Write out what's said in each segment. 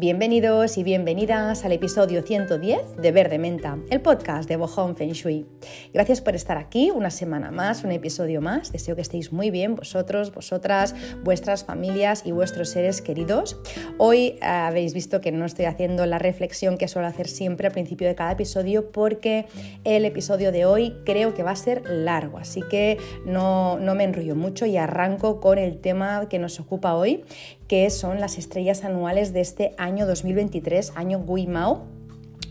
Bienvenidos y bienvenidas al episodio 110 de Verde Menta, el podcast de Bohong Feng Shui. Gracias por estar aquí una semana más, un episodio más. Deseo que estéis muy bien vosotros, vosotras, vuestras familias y vuestros seres queridos. Hoy eh, habéis visto que no estoy haciendo la reflexión que suelo hacer siempre al principio de cada episodio porque el episodio de hoy creo que va a ser largo, así que no, no me enrollo mucho y arranco con el tema que nos ocupa hoy, que son las estrellas anuales de este año 2023, año Gui Mao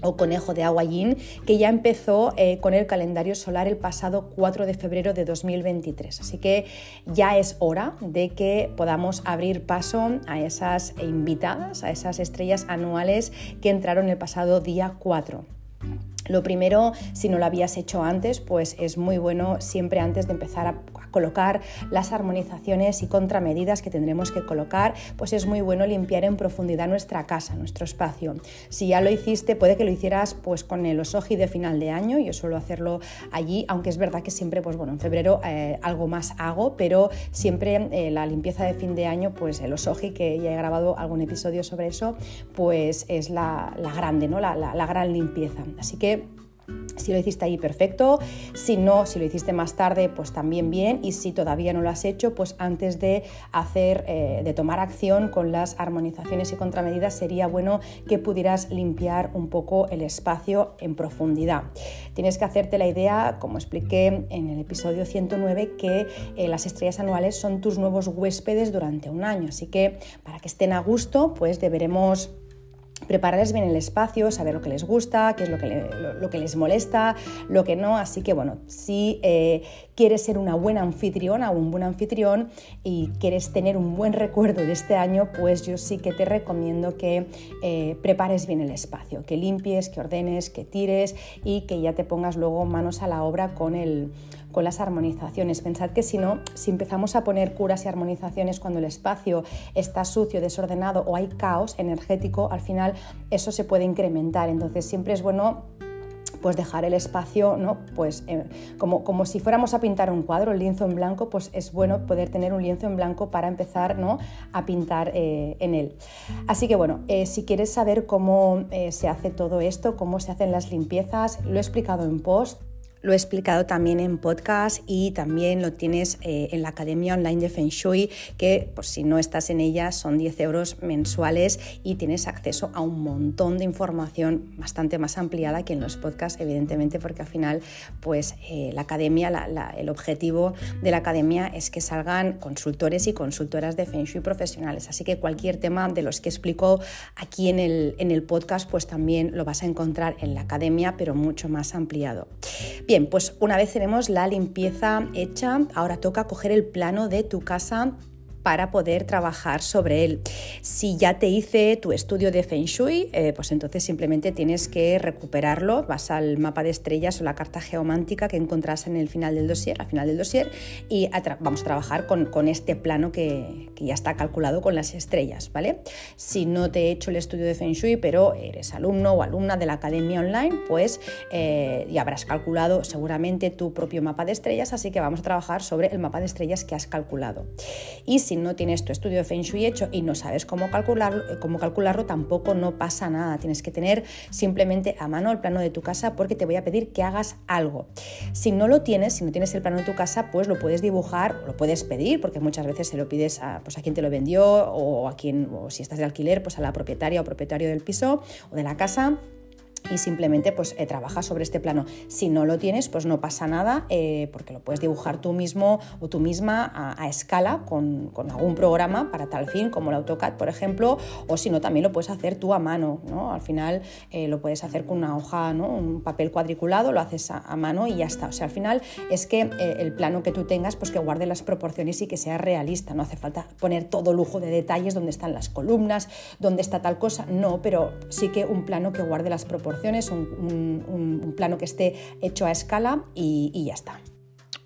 o conejo de agua yin, que ya empezó eh, con el calendario solar el pasado 4 de febrero de 2023. Así que ya es hora de que podamos abrir paso a esas invitadas, a esas estrellas anuales que entraron el pasado día 4. Lo primero, si no lo habías hecho antes, pues es muy bueno siempre antes de empezar a colocar las armonizaciones y contramedidas que tendremos que colocar, pues es muy bueno limpiar en profundidad nuestra casa, nuestro espacio. Si ya lo hiciste, puede que lo hicieras pues con el osoji de final de año, yo suelo hacerlo allí, aunque es verdad que siempre, pues bueno, en febrero eh, algo más hago, pero siempre eh, la limpieza de fin de año, pues el osoji, que ya he grabado algún episodio sobre eso, pues es la, grande, ¿no? La, la gran limpieza. Así que si lo hiciste ahí, perfecto. Si no, si lo hiciste más tarde, pues también bien. Y si todavía no lo has hecho, pues antes de hacer, eh, de tomar acción con las armonizaciones y contramedidas, sería bueno que pudieras limpiar un poco el espacio en profundidad. Tienes que hacerte la idea, como expliqué en el episodio 109, que eh, las estrellas anuales son tus nuevos huéspedes durante un año. Así que para que estén a gusto, pues deberemos prepararles bien el espacio, saber lo que les gusta, qué es lo que, lo, que les molesta, lo que no. Así que bueno, si eh, quieres ser una buena anfitriona o un buen anfitrión y quieres tener un buen recuerdo de este año, pues yo sí que te recomiendo que eh, prepares bien el espacio, que limpies, que ordenes, que tires y que ya te pongas luego manos a la obra con el con las armonizaciones. Pensad que si no, si empezamos a poner curas y armonizaciones cuando el espacio está sucio, desordenado o hay caos energético, al final eso se puede incrementar. Entonces siempre es bueno pues dejar el espacio, ¿no? Pues eh, como, como, si fuéramos a pintar un cuadro, el lienzo en blanco, pues es bueno poder tener un lienzo en blanco para empezar ¿no? a pintar eh, en él. Así que bueno, eh, si quieres saber cómo se hace todo esto, cómo se hacen las limpiezas, lo he explicado en post, lo he explicado también en podcast y también lo tienes eh, en la Academia Online de Feng Shui, que por si no estás en ella son 10 euros mensuales y tienes acceso a un montón de información bastante más ampliada que en los podcasts, evidentemente, porque al final, pues eh, la Academia, el objetivo de la Academia es que salgan consultores y consultoras de Feng Shui profesionales. Así que cualquier tema de los que explico aquí en el, en el podcast, pues también lo vas a encontrar en la Academia, pero mucho más ampliado. Bien, pues una vez tenemos la limpieza hecha, ahora toca coger el plano de tu casa para poder trabajar sobre él. Si ya te hice tu estudio de Feng Shui, eh, pues entonces simplemente tienes que recuperarlo, vas al mapa de estrellas o la carta geomántica que encontrás en el final del dossier, al final del dossier, y vamos a trabajar con, este plano que, ya está calculado con las estrellas, ¿vale? Si no te he hecho el estudio de Feng Shui, pero eres alumno o alumna de la academia online, pues eh, ya habrás calculado seguramente tu propio mapa de estrellas, así que vamos a trabajar sobre el mapa de estrellas que has calculado. Y si no tienes tu estudio Feng Shui hecho y no sabes cómo calcularlo, eh, cómo calcularlo, tampoco no pasa nada. Tienes que tener simplemente a mano el plano de tu casa porque te voy a pedir que hagas algo. Si no lo tienes, si no tienes el plano de tu casa, pues lo puedes dibujar, lo puedes pedir, porque muchas veces se lo pides a, pues a quien te lo vendió o a quien, o si estás de alquiler, pues a la propietaria o propietario del piso o de la casa y simplemente pues eh, trabaja sobre este plano. Si no lo tienes, pues no pasa nada eh, porque lo puedes dibujar tú mismo o tú misma a, escala con, algún programa para tal fin, como el AutoCAD, por ejemplo, o si no, también lo puedes hacer tú a mano. ¿no? Al final eh, lo puedes hacer con una hoja, ¿no? un papel cuadriculado, lo haces a, mano y ya está. O sea, al final es que el plano que tú tengas, pues que guarde las proporciones y que sea realista. No hace falta poner todo lujo de detalles, donde están las columnas, dónde está tal cosa, no, pero sí que un plano que guarde las proporciones un, plano que esté hecho a escala y, ya está.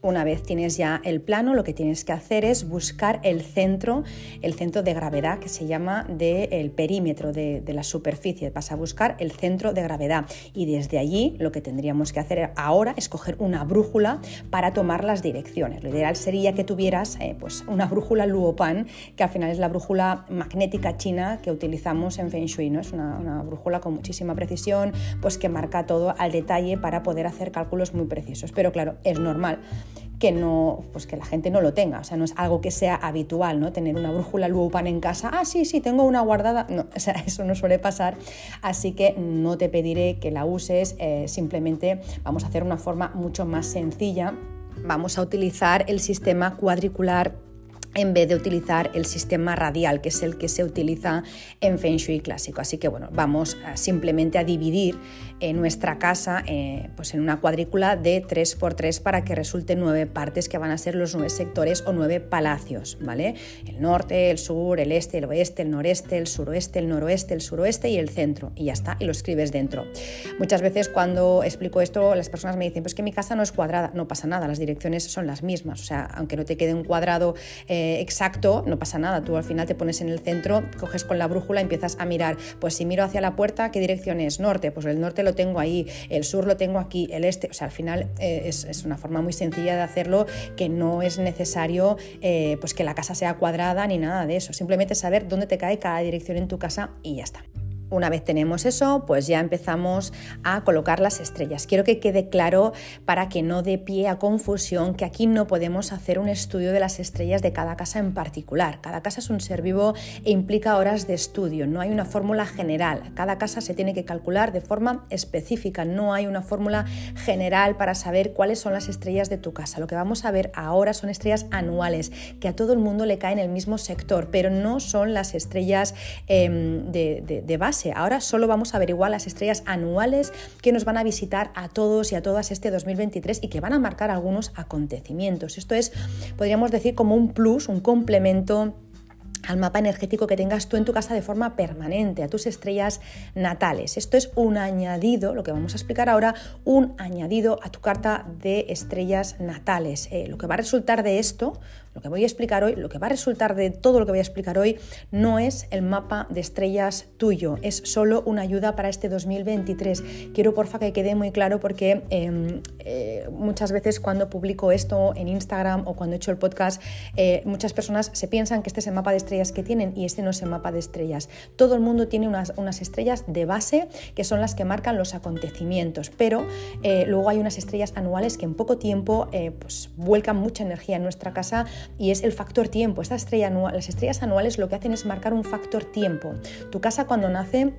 Una vez tienes ya el plano, lo que tienes que hacer es buscar el centro, el centro de gravedad que se llama del perímetro de, la superficie. Vas a buscar el centro de gravedad y desde allí lo que tendríamos que hacer ahora es coger una brújula para tomar las direcciones. Lo ideal sería que tuvieras eh, pues una brújula Luopan, que al final es la brújula magnética china que utilizamos en Feng Shui. ¿no? Es una, una brújula con muchísima precisión, pues que marca todo al detalle para poder hacer cálculos muy precisos. Pero claro, es normal que no, pues que la gente no lo tenga, o sea, no es algo que sea habitual, ¿no? Tener una brújula Luopan en casa, ah, sí, sí, tengo una guardada, no, o sea, eso no suele pasar, así que no te pediré que la uses, eh, simplemente vamos a hacer una forma mucho más sencilla, vamos a utilizar el sistema cuadricular en vez de utilizar el sistema radial, que es el que se utiliza en Feng Shui clásico. Así que bueno, vamos simplemente a dividir nuestra casa eh, pues en una cuadrícula de 3x3 para que resulte nueve partes que van a ser los nueve sectores o nueve palacios, ¿vale? El norte, el sur, el este, el oeste, el noreste, el suroeste, el noroeste, el suroeste y el centro. Y ya está, y lo escribes dentro. Muchas veces cuando explico esto, las personas me dicen, pues que mi casa no es cuadrada. No pasa nada, las direcciones son las mismas. O sea, aunque no te quede un cuadrado... Eh, exacto, no pasa nada. Tú al final te pones en el centro, coges con la brújula y empiezas a mirar. Pues si miro hacia la puerta, ¿qué dirección es? Norte, pues el norte lo tengo ahí, el sur lo tengo aquí, el este. O sea, al final eh, es, una forma muy sencilla de hacerlo que no es necesario eh, pues que la casa sea cuadrada ni nada de eso. Simplemente saber dónde te cae cada dirección en tu casa y ya está. Una vez tenemos eso, pues ya empezamos a colocar las estrellas. Quiero que quede claro para que no dé pie a confusión que aquí no podemos hacer un estudio de las estrellas de cada casa en particular. Cada casa es un ser vivo e implica horas de estudio. No hay una fórmula general. Cada casa se tiene que calcular de forma específica. No hay una fórmula general para saber cuáles son las estrellas de tu casa. Lo que vamos a ver ahora son estrellas anuales que a todo el mundo le caen en el mismo sector, pero no son las estrellas em, de base Ahora solo vamos a averiguar las estrellas anuales que nos van a visitar a todos y a todas este 2023 y que van a marcar algunos acontecimientos. Esto es, podríamos decir, como un plus, un complemento al mapa energético que tengas tú en tu casa de forma permanente, a tus estrellas natales. Esto es un añadido, lo que vamos a explicar ahora, un añadido a tu carta de estrellas natales. Eh, lo que va a resultar de esto, lo que voy a explicar hoy, lo que va a resultar de todo lo que voy a explicar hoy, no es el mapa de estrellas tuyo, es solo una ayuda para este 2023. Quiero porfa que quede muy claro porque em, eh, muchas veces cuando publico esto en Instagram o cuando he hecho el podcast, eh, muchas personas se piensan que este es el mapa de estrellas que tienen y este no es el mapa de estrellas. Todo el mundo tiene unas, unas estrellas de base que son las que marcan los acontecimientos, pero eh, luego hay unas estrellas anuales que en poco tiempo pues, vuelcan mucha energía en nuestra casa y es el factor tiempo. Las estrellas anuales lo que hacen es marcar un factor tiempo. Tu casa cuando nace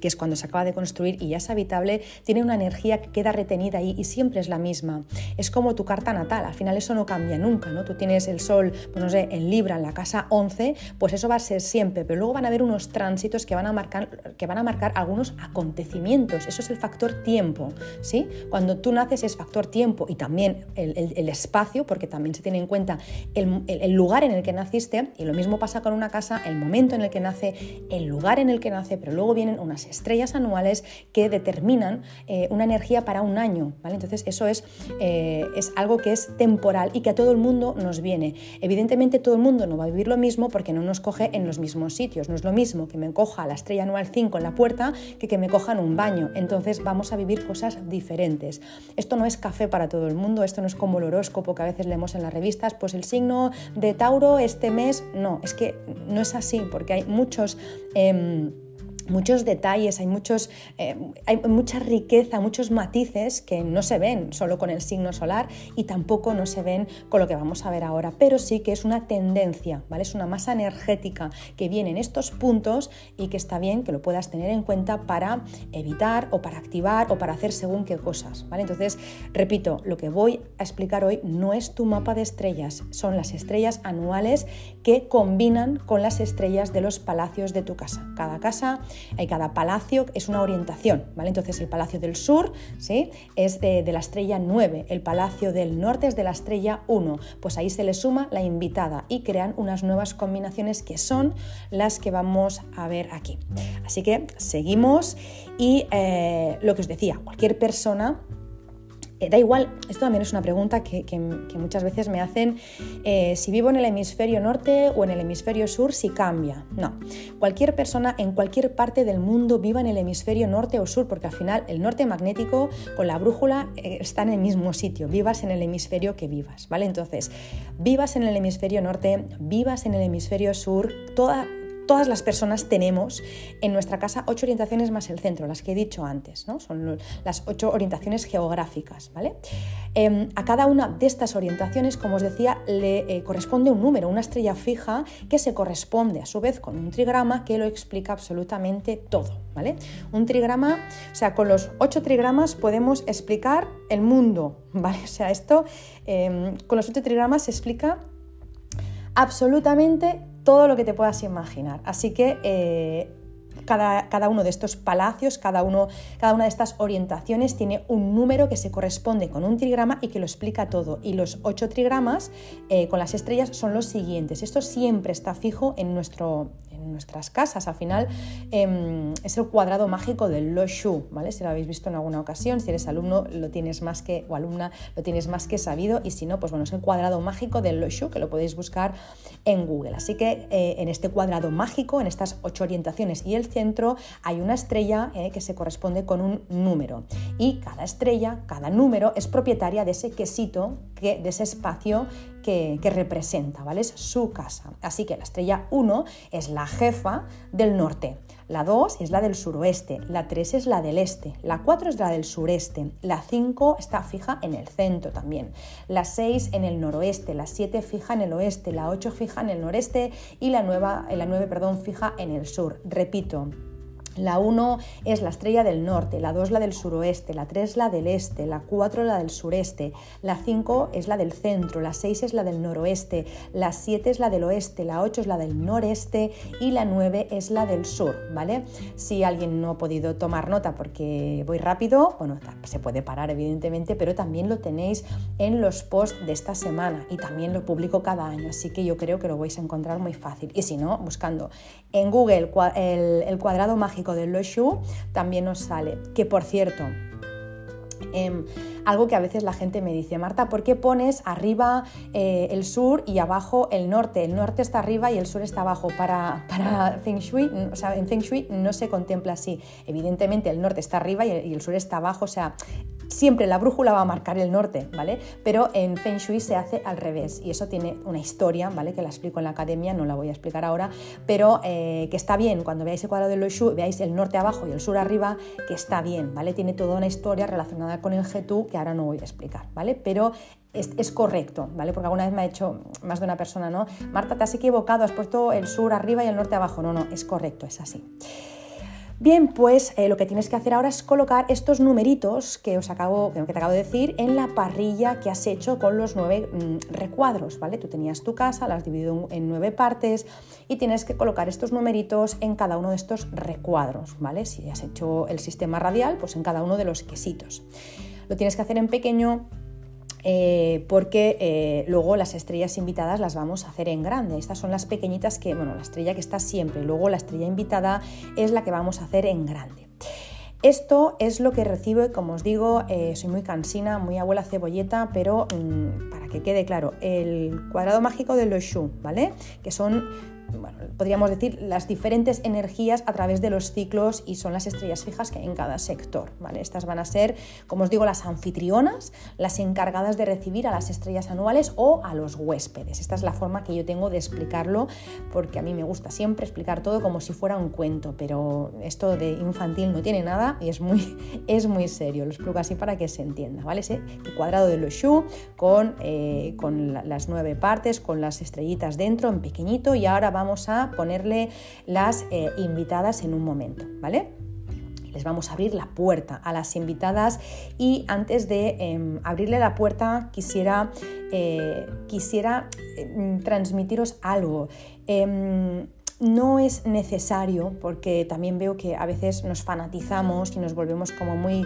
que es cuando se acaba de construir y ya es habitable, tiene una energía que queda retenida ahí y siempre es la misma. Es como tu carta natal, al final eso no cambia nunca, ¿no? Tú tienes el sol, pues no sé, en Libra, en la casa 11, pues eso va a ser siempre, pero luego van a haber unos tránsitos que van a marcar, que van a marcar algunos acontecimientos, eso es el factor tiempo, ¿sí? Cuando tú naces es factor tiempo y también el, espacio, porque también se tiene en cuenta el, el lugar en el que naciste, y lo mismo pasa con una casa, el momento en el que nace, el lugar en el que nace, pero luego vienen unas estrellas anuales que determinan eh, una energía para un año. ¿vale? Entonces eso es, eh, es algo que es temporal y que a todo el mundo nos viene. Evidentemente todo el mundo no va a vivir lo mismo porque no nos coge en los mismos sitios. No es lo mismo que me coja la estrella anual 5 en la puerta que que me coja en un baño. Entonces vamos a vivir cosas diferentes. Esto no es café para todo el mundo, esto no es como el horóscopo que a veces leemos en las revistas, pues el signo de Tauro este mes, no, es que no es así porque hay muchos... Em, muchos detalles, hay, muchos, eh, hay mucha riqueza, muchos matices que no se ven solo con el signo solar y tampoco no se ven con lo que vamos a ver ahora, pero sí que es una tendencia, ¿vale? Es una masa energética que viene en estos puntos y que está bien que lo puedas tener en cuenta para evitar o para activar o para hacer según qué cosas, ¿vale? Entonces, repito, lo que voy a explicar hoy no es tu mapa de estrellas, son las estrellas anuales que combinan con las estrellas de los palacios de tu casa. Cada casa cada palacio es una orientación, ¿vale? Entonces el palacio del sur ¿sí? es de, la estrella 9, el palacio del norte es de la estrella 1, pues ahí se le suma la invitada y crean unas nuevas combinaciones que son las que vamos a ver aquí. Así que seguimos y eh, lo que os decía, cualquier persona Eh, da igual, esto también es una pregunta que, muchas veces me hacen, eh, si vivo en el hemisferio norte o en el hemisferio sur, si cambia. No, cualquier persona en cualquier parte del mundo viva en el hemisferio norte o sur, porque al final el norte magnético con la brújula eh, está en el mismo sitio, vivas en el hemisferio que vivas, ¿vale? Entonces, vivas en el hemisferio norte, vivas en el hemisferio sur, toda todas las personas tenemos en nuestra casa ocho orientaciones más el centro, las que he dicho antes, ¿no? son las ocho orientaciones geográficas. ¿vale? Em, a cada una de estas orientaciones, como os decía, le eh, corresponde un número, una estrella fija que se corresponde a su vez con un trigrama que lo explica absolutamente todo. ¿vale? Un trigrama, o sea, con los ocho trigramas podemos explicar el mundo. ¿vale? O sea, esto em, con los ocho trigramas se explica absolutamente todo lo que te puedas imaginar. Así que eh, cada, cada, uno de estos palacios, cada, uno, cada una de estas orientaciones tiene un número que se corresponde con un trigrama y que lo explica todo. Y los ocho trigramas eh, con las estrellas son los siguientes. Esto siempre está fijo en nuestro, en nuestras casas. Al final em, es el cuadrado mágico del Lo Shu, ¿vale? Si lo habéis visto en alguna ocasión, si eres alumno lo tienes más que, o alumna lo tienes más que sabido y si no, pues bueno, es el cuadrado mágico del Lo Shu que lo podéis buscar en Google. Así que eh, en este cuadrado mágico, en estas ocho orientaciones y el centro, hay una estrella eh, que se corresponde con un número y cada estrella, cada número es propietaria de ese quesito, que, de ese espacio que, representa, ¿vale? Es su casa. Así que la estrella 1 es la jefa del norte, la 2 es la del suroeste, la 3 es la del este, la 4 es la del sureste, la 5 está fija en el centro también, la 6 en el noroeste, la 7 fija en el oeste, la 8 fija en el noreste y la 9, la 9 perdón, fija en el sur. Repito, la 1 es la estrella del norte, la 2 la del suroeste, la 3 la del este, la 4 la del sureste, la 5 es la del centro, la 6 es la del noroeste, la 7 es la del oeste, la 8 es la del noreste y la 9 es la del sur, ¿vale? Si alguien no ha podido tomar nota porque voy rápido, bueno, se puede parar evidentemente, pero también lo tenéis en los posts de esta semana y también lo publico cada año, así que yo creo que lo vais a encontrar muy fácil. Y si no, buscando en Google el, cuadrado mágico de Lo Shu también nos sale. Que por cierto, em, algo que a veces la gente me dice, Marta, ¿por qué pones arriba eh, el sur y abajo el norte? El norte está arriba y el sur está abajo. Para, para Feng Shui, o sea, en Feng Shui no se contempla así. Evidentemente el norte está arriba y el, y el sur está abajo, o sea, siempre la brújula va a marcar el norte, ¿vale? Pero en Feng Shui se hace al revés y eso tiene una historia, ¿vale? Que la explico en la academia, no la voy a explicar ahora, pero eh, que está bien, cuando veáis el cuadrado de Lo Shu, veáis el norte abajo y el sur arriba, que está bien, ¿vale? Tiene toda una historia relacionada con el Getú que ahora no voy a explicar, ¿vale? Pero es, es, correcto, ¿vale? Porque alguna vez me ha hecho más de una persona, ¿no? Marta, te has equivocado, has puesto el sur arriba y el norte abajo. No, no, es correcto, es así. Bien, pues eh, lo que tienes que hacer ahora es colocar estos numeritos que, os acabo, que te acabo de decir en la parrilla que has hecho con los nueve mm, recuadros, ¿vale? Tú tenías tu casa, la has dividido en nueve partes y tienes que colocar estos numeritos en cada uno de estos recuadros, ¿vale? Si has hecho el sistema radial, pues en cada uno de los quesitos. Lo tienes que hacer en pequeño eh, porque eh, luego las estrellas invitadas las vamos a hacer en grande. Estas son las pequeñitas que, bueno, la estrella que está siempre, luego la estrella invitada es la que vamos a hacer en grande. Esto es lo que recibo, como os digo, eh, soy muy cansina, muy abuela cebolleta, pero mm, para que quede claro, el cuadrado mágico de los Shu, ¿vale? Que son bueno, podríamos decir, las diferentes energías a través de los ciclos y son las estrellas fijas que hay en cada sector. ¿vale? Estas van a ser, como os digo, las anfitrionas, las encargadas de recibir a las estrellas anuales o a los huéspedes. Esta es la forma que yo tengo de explicarlo, porque a mí me gusta siempre explicar todo como si fuera un cuento, pero esto de infantil no tiene nada y es muy, es muy serio. Lo explico así para que se entienda. ¿vale? Cuadrado de los Shu con, eh, con las nueve partes, con las estrellitas dentro en pequeñito y ahora vamos a ponerle las eh, invitadas en un momento, ¿vale? les vamos a abrir la puerta a las invitadas y antes de em, abrirle la puerta quisiera, eh, quisiera em, transmitiros algo. Em, no es necesario, porque también veo que a veces nos fanatizamos y nos volvemos como muy,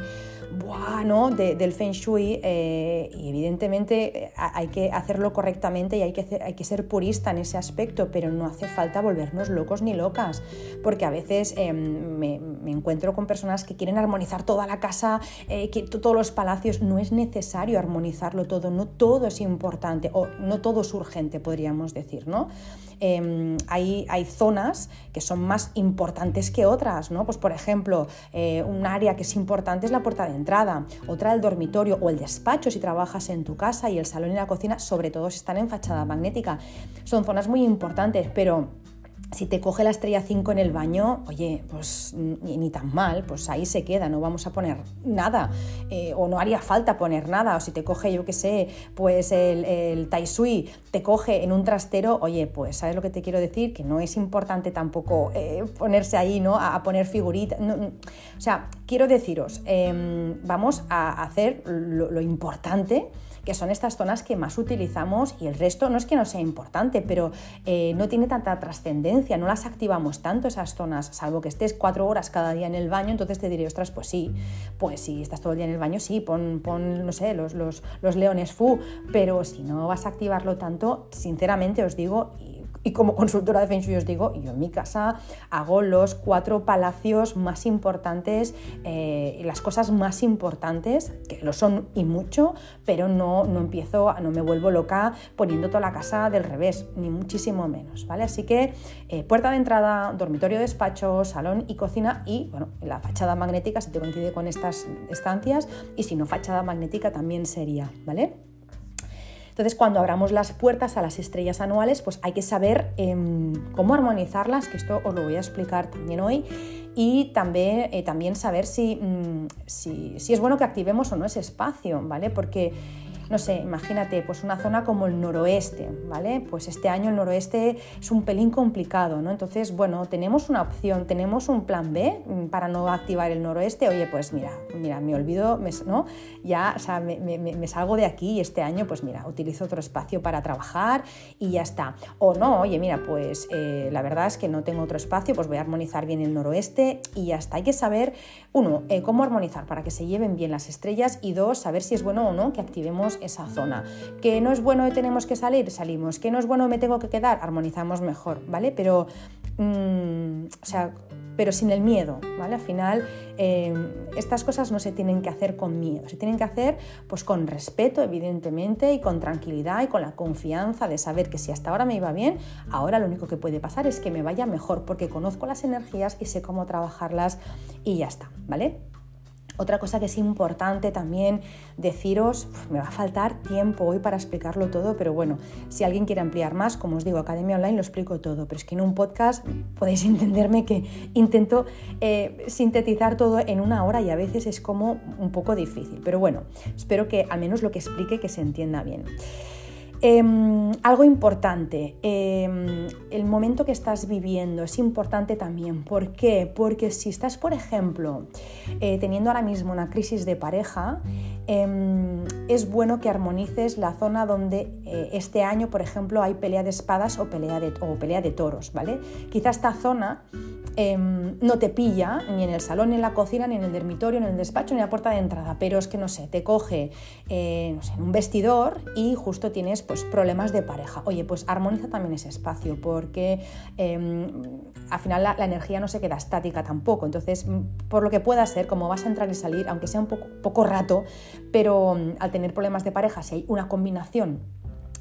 bueno, del Feng Shui eh, y evidentemente eh, hay que hacerlo correctamente y hay que, hay que ser purista en ese aspecto, pero no hace falta volvernos locos ni locas, porque a veces em, me, encuentro con personas que quieren armonizar toda la casa, eh, que todos los palacios, no es necesario armonizarlo todo, no todo es importante o no todo es urgente, podríamos decir, ¿no? Em, hay, hay, zonas que son más importantes que otras, ¿no? Pues por ejemplo, un área que es importante es la puerta de entrada, otra el dormitorio o el despacho si trabajas en tu casa y el salón y la cocina, sobre todo si están en fachada magnética. Son zonas muy importantes, pero si te coge la estrella 5 en el baño, oye, pues ni, tan mal, pues ahí se queda, no vamos a poner nada, eh, o no haría falta poner nada, o si te coge, yo qué sé, pues el, el Tai Sui te coge en un trastero, oye, pues sabes lo que te quiero decir, que no es importante tampoco eh, ponerse ahí, ¿no? A, poner figuritas, o sea, quiero deciros, em, vamos a hacer lo importante que son estas zonas que más utilizamos y el resto no es que no sea importante, pero eh, no tiene tanta trascendencia, no las activamos tanto esas zonas, salvo que estés cuatro horas cada día en el baño, entonces te diré, ostras, pues sí, pues si estás todo el día en el baño, sí, pon, pon no sé, los, los, los leones fu, pero si no vas a activarlo tanto, sinceramente os digo, como consultora de Feng Shui os digo, yo en mi casa hago los cuatro palacios más importantes, eh, las cosas más importantes, que lo son y mucho, pero no, no empiezo, no me vuelvo loca poniendo toda la casa del revés, ni muchísimo menos, ¿vale? Así que eh, puerta de entrada, dormitorio, despacho, salón y cocina y, bueno, la fachada magnética si te coincide con estas estancias y si no fachada magnética también sería, ¿vale? Entonces, cuando abramos las puertas a las estrellas anuales, pues hay que saber em, cómo armonizarlas, que esto os lo voy a explicar también hoy, y también, eh, saber si, mm, si, si es bueno que activemos o no ese espacio, ¿vale? Porque no sé, imagínate, pues una zona como el noroeste, ¿vale? Pues este año el noroeste es un pelín complicado, ¿no? Entonces, bueno, tenemos una opción, tenemos un plan B mm, para no activar el noroeste. Oye, pues mira, mira, me olvido, ¿no? Ya, o sea, me, salgo de aquí y este año, pues mira, utilizo otro espacio para trabajar y ya está. O no, oye, mira, pues eh, la verdad es que no tengo otro espacio, pues voy a armonizar bien el noroeste y ya está. Hay que saber, uno, eh, cómo armonizar para que se lleven bien las estrellas y dos, saber si es bueno o no que activemos esa zona. Que no es bueno y tenemos que salir, salimos. Que no es bueno me tengo que quedar, armonizamos mejor, ¿vale? Pero, mm, o sea, pero sin el miedo, ¿vale? Al final, em, estas cosas no se tienen que hacer con miedo, se tienen que hacer pues con respeto, evidentemente, y con tranquilidad y con la confianza de saber que si hasta ahora me iba bien, ahora lo único que puede pasar es que me vaya mejor, porque conozco las energías y sé cómo trabajarlas y ya está, ¿vale? Otra cosa que es importante también deciros, me va a faltar tiempo hoy para explicarlo todo, pero bueno, si alguien quiere ampliar más, como os digo, Academia Online lo explico todo, pero es que en un podcast podéis entenderme que intento eh, sintetizar todo en una hora y a veces es como un poco difícil, pero bueno, espero que al menos lo que explique que se entienda bien. Em, algo importante, em, el momento que estás viviendo es importante también. ¿Por qué? Porque si estás, por ejemplo, eh, teniendo ahora mismo una crisis de pareja, em, es bueno que armonices la zona donde eh, este año, por ejemplo, hay pelea de espadas o pelea de, o pelea de toros, ¿vale? Quizá esta zona Em, no te pilla ni en el salón, ni en la cocina, ni en el dormitorio, ni en el despacho, ni en la puerta de entrada, pero es que no sé, te coge eh, en un vestidor y justo tienes pues, problemas de pareja. Oye, pues armoniza también ese espacio porque em, al final la, energía no se queda estática tampoco. Entonces, por lo que pueda ser, como vas a entrar y salir, aunque sea un poco, poco rato, pero mm, al tener problemas de pareja, si hay una combinación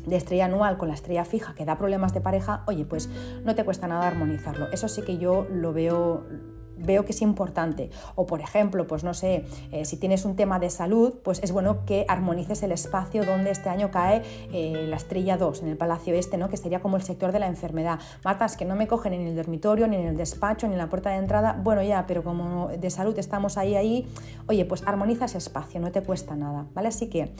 de estrella anual con la estrella fija que da problemas de pareja, oye, pues no te cuesta nada armonizarlo. Eso sí que yo lo veo veo que es importante. O por ejemplo, pues no sé, eh, si tienes un tema de salud, pues es bueno que armonices el espacio donde este año cae eh, la estrella 2, en el palacio este, ¿no? que sería como el sector de la enfermedad. Matas que no me cogen en el dormitorio, ni en el despacho, ni en la puerta de entrada. Bueno, ya, pero como de salud estamos ahí, ahí, oye, pues armoniza ese espacio, no te cuesta nada, ¿vale? Así que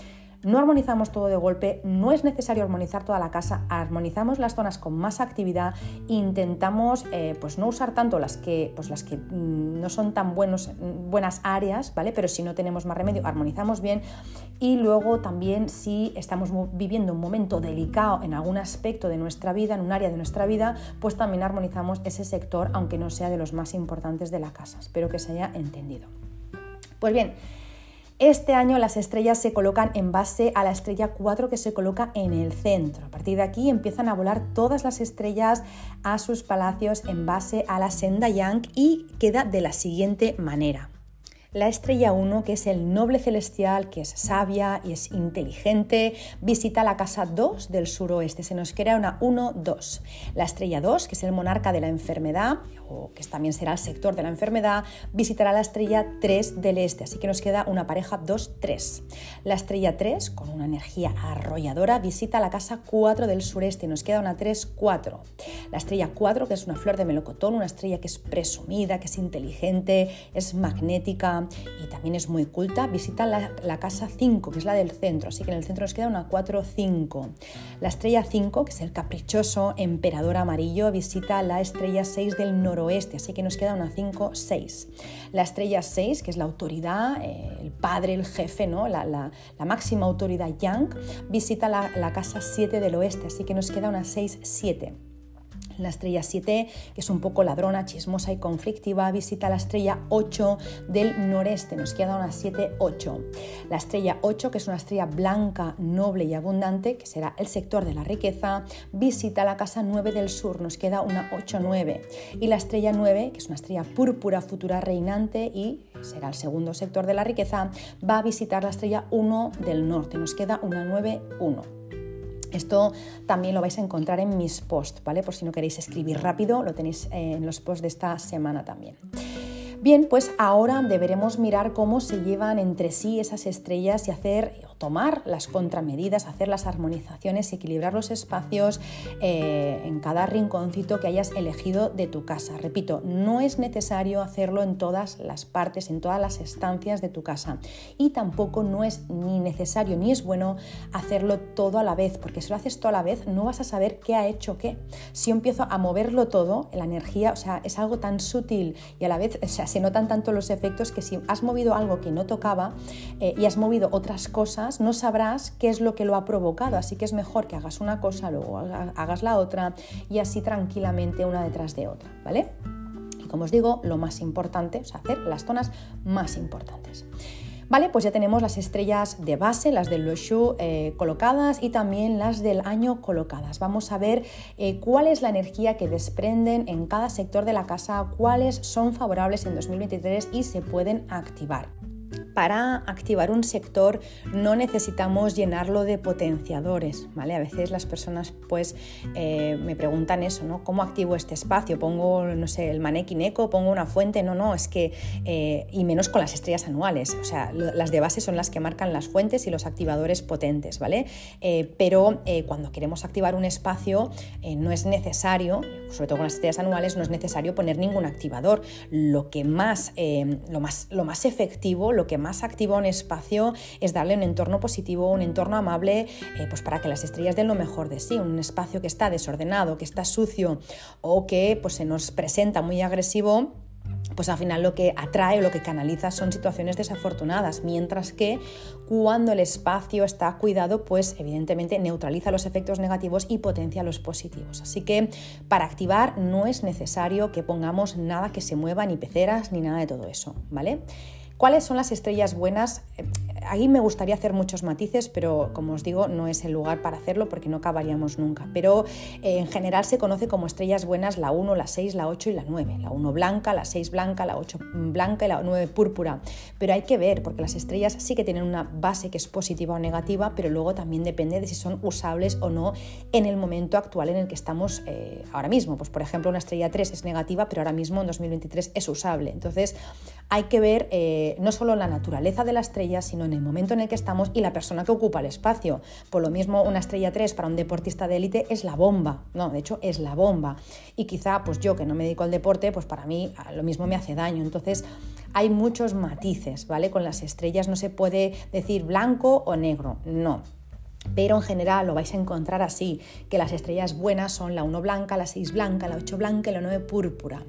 no armonizamos todo de golpe, no es necesario armonizar toda la casa, armonizamos las zonas con más actividad, intentamos eh, pues no usar tanto las que, pues las que mm, no son tan buenos, buenas áreas, ¿vale? Pero si no tenemos más remedio, armonizamos bien y luego también si estamos viviendo un momento delicado en algún aspecto de nuestra vida, en un área de nuestra vida, pues también armonizamos ese sector, aunque no sea de los más importantes de la casa. Espero que se haya entendido. Pues bien, Este año las estrellas se colocan en base a la estrella 4 que se coloca en el centro. A partir de aquí empiezan a volar todas las estrellas a sus palacios en base a la senda Yang y queda de la siguiente manera la estrella 1, que es el noble celestial, que es sabia y es inteligente, visita la casa 2 del suroeste. Se nos crea una 1-2. La estrella 2, que es el monarca de la enfermedad, o que también será el sector de la enfermedad, visitará la estrella 3 del este. Así que nos queda una pareja 2-3. La estrella 3, con una energía arrolladora, visita la casa 4 del sureste. Nos queda una 3-4. La estrella 4, que es una flor de melocotón, una estrella que es presumida, que es inteligente, es magnética, y también es muy culta, visita la, casa 5, que es la del centro, así que en el centro nos queda una 4-5. La estrella 5, que es el caprichoso emperador amarillo, visita la estrella 6 del noroeste, así que nos queda una 5-6. La estrella 6, que es la autoridad, eh, el padre, el jefe, ¿no? la, la, máxima autoridad yang, visita la, la casa 7 del oeste, así que nos queda una 6-7. La estrella 7, que es un poco ladrona, chismosa y conflictiva, visita la estrella 8 del noreste, nos queda una 7-8. La estrella 8, que es una estrella blanca, noble y abundante, que será el sector de la riqueza, visita la casa 9 del sur, nos queda una 8-9. Y la estrella 9, que es una estrella púrpura futura reinante y será el segundo sector de la riqueza, va a visitar la estrella 1 del norte, nos queda una 9-1. Esto también lo vais a encontrar en mis posts, ¿vale? Por si no queréis escribir rápido, lo tenéis en los posts de esta semana también. Bien, pues ahora deberemos mirar cómo se llevan entre sí esas estrellas y hacer tomar las contramedidas, hacer las armonizaciones, equilibrar los espacios eh, en cada rinconcito que hayas elegido de tu casa. Repito, no es necesario hacerlo en todas las partes, en todas las estancias de tu casa. Y tampoco no es ni necesario ni es bueno hacerlo todo a la vez, porque si lo haces todo a la vez no vas a saber qué ha hecho qué. Si empiezo a moverlo todo, la energía, o sea, es algo tan sutil y a la vez, o sea, se notan tanto los efectos que si has movido algo que no tocaba eh, y has movido otras cosas, no sabrás qué es lo que lo ha provocado, así que es mejor que hagas una cosa, luego hagas la otra y así tranquilamente una detrás de otra, ¿vale? Y como os digo, lo más importante es hacer las zonas más importantes. Vale, pues ya tenemos las estrellas de base, las del Loshu eh, colocadas y también las del año colocadas. Vamos a ver eh, cuál es la energía que desprenden en cada sector de la casa, cuáles son favorables en 2023 y se pueden activar para activar un sector no necesitamos llenarlo de potenciadores, ¿vale? A veces las personas pues eh, me preguntan eso, ¿no? ¿Cómo activo este espacio? Pongo, no sé, el manequín eco, pongo una fuente, no, no, es que, eh, y menos con las estrellas anuales, o sea, las de base son las que marcan las fuentes y los activadores potentes, ¿vale? Eh, pero cuando queremos activar un espacio no es necesario, sobre todo con las estrellas anuales, no es necesario poner ningún activador. Lo que más, lo más, lo más efectivo, lo que más activa un espacio es darle un entorno positivo, un entorno amable, eh, pues para que las estrellas den lo mejor de sí. Un espacio que está desordenado, que está sucio o que pues, se nos presenta muy agresivo pues al final lo que atrae o lo que canaliza son situaciones desafortunadas, mientras que cuando el espacio está cuidado, pues evidentemente neutraliza los efectos negativos y potencia los positivos. Así que para activar no es necesario que pongamos nada que se mueva, ni peceras, ni nada de todo eso, ¿vale? ¿Cuáles son las estrellas buenas? Eh, ahí me gustaría hacer muchos matices, pero como os digo, no es el lugar para hacerlo porque no acabaríamos nunca. Pero eh, en general se conoce como estrellas buenas la 1, la 6, la 8 y la 9. La 1 blanca, la 6 blanca, la 8 blanca y la 9 púrpura. Pero hay que ver, porque las estrellas sí que tienen una base que es positiva o negativa, pero luego también depende de si son usables o no en el momento actual en el que estamos eh, ahora mismo. Pues por ejemplo, una estrella 3 es negativa, pero ahora mismo en 2023 es usable. Entonces hay que ver no solo la naturaleza de la estrella, sino en el momento en el que estamos y la persona que ocupa el espacio. Por lo mismo, una estrella 3 para un deportista de élite es la bomba, no, de hecho es la bomba. Y quizá, pues yo que no me dedico al deporte, pues para mí lo mismo me hace daño. Entonces, hay muchos matices, ¿vale? Con las estrellas no se puede decir blanco o negro, no. Pero en general lo vais a encontrar así, que las estrellas buenas son la 1 blanca, la 6 blanca, la 8 blanca y la 9 púrpura.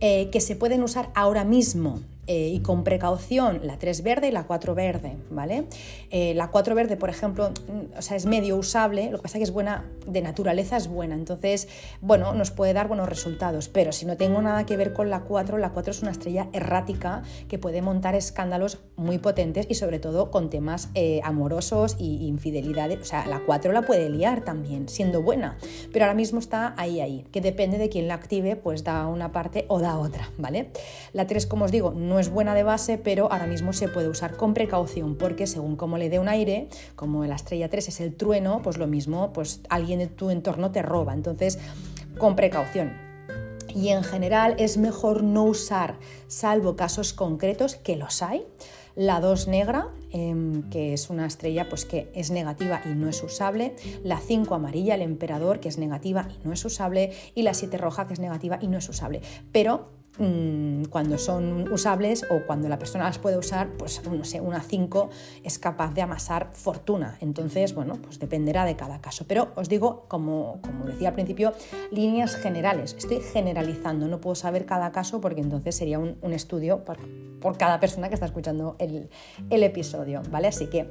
Eh, que se pueden usar ahora mismo eh, y con precaución la 3 verde y la 4 verde, ¿vale? Eh, la 4 verde, por ejemplo, mm, o sea, es medio usable, lo que pasa es que es buena, de naturaleza es buena, entonces, bueno, nos puede dar buenos resultados, pero si no tengo nada que ver con la 4, la 4 es una estrella errática que puede montar escándalos muy potentes y sobre todo con temas eh, amorosos y infidelidades, o sea, la 4 la puede liar también, siendo buena, pero ahora mismo está ahí, ahí, que depende de quién la active, pues da una parte o da otra, ¿vale? La 3, como os digo, no no es buena de base, pero ahora mismo se puede usar con precaución, porque según como le dé un aire, como la estrella 3 es el trueno, pues lo mismo, pues alguien de tu entorno te roba. Entonces, con precaución. Y en general es mejor no usar, salvo casos concretos, que los hay. La 2 negra, em, que es una estrella pues, que es negativa y no es usable. La 5 amarilla, el emperador, que es negativa y no es usable. Y la 7 roja, que es negativa y no es usable. Pero cuando son usables o cuando la persona las puede usar, pues no sé, una 5 es capaz de amasar fortuna. Entonces, bueno, pues dependerá de cada caso. Pero os digo, como, como decía al principio, líneas generales. Estoy generalizando, no puedo saber cada caso porque entonces sería un, estudio por, por, cada persona que está escuchando el, el episodio, ¿vale? Así que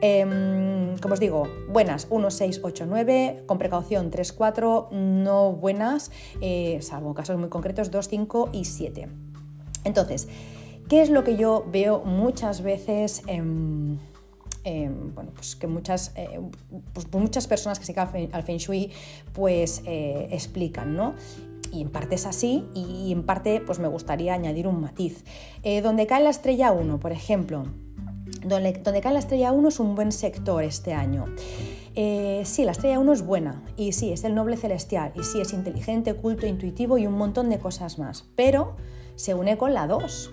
Em, como os digo, buenas 1, 6, 8, 9, con precaución 3, 4, no buenas, eh, salvo casos muy concretos 2, 5 y 7. Entonces, ¿qué es lo que yo veo muchas veces? bueno, pues que muchas, eh, pues muchas personas que se quedan al Feng Shui pues eh, explican, ¿no? y en parte es así y en parte pues me gustaría añadir un matiz. donde cae la estrella 1, por ejemplo, donde, cae la estrella 1 es un buen sector este año. Eh, sí, la estrella 1 es buena y sí, es el noble celestial y sí, es inteligente, culto, intuitivo y un montón de cosas más, pero se une con la 2.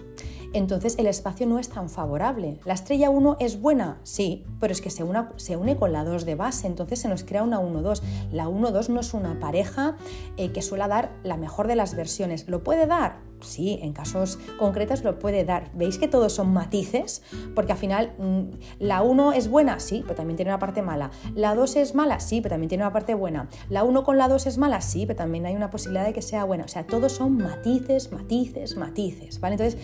Entonces el espacio no es tan favorable. ¿La estrella 1 es buena? Sí, pero es que se, se une con la 2 de base, entonces se nos crea una 1-2. La 1-2 no es una pareja eh, que suele dar la mejor de las versiones. ¿Lo puede dar? sí, en casos concretos lo puede dar. ¿Veis que todos son matices? Porque al final mm, la 1 es buena, sí, pero también tiene una parte mala. La 2 es mala, sí, pero también tiene una parte buena. La 1 con la 2 es mala, sí, pero también hay una posibilidad de que sea buena. O sea, todos son matices, matices, matices, ¿vale? Entonces,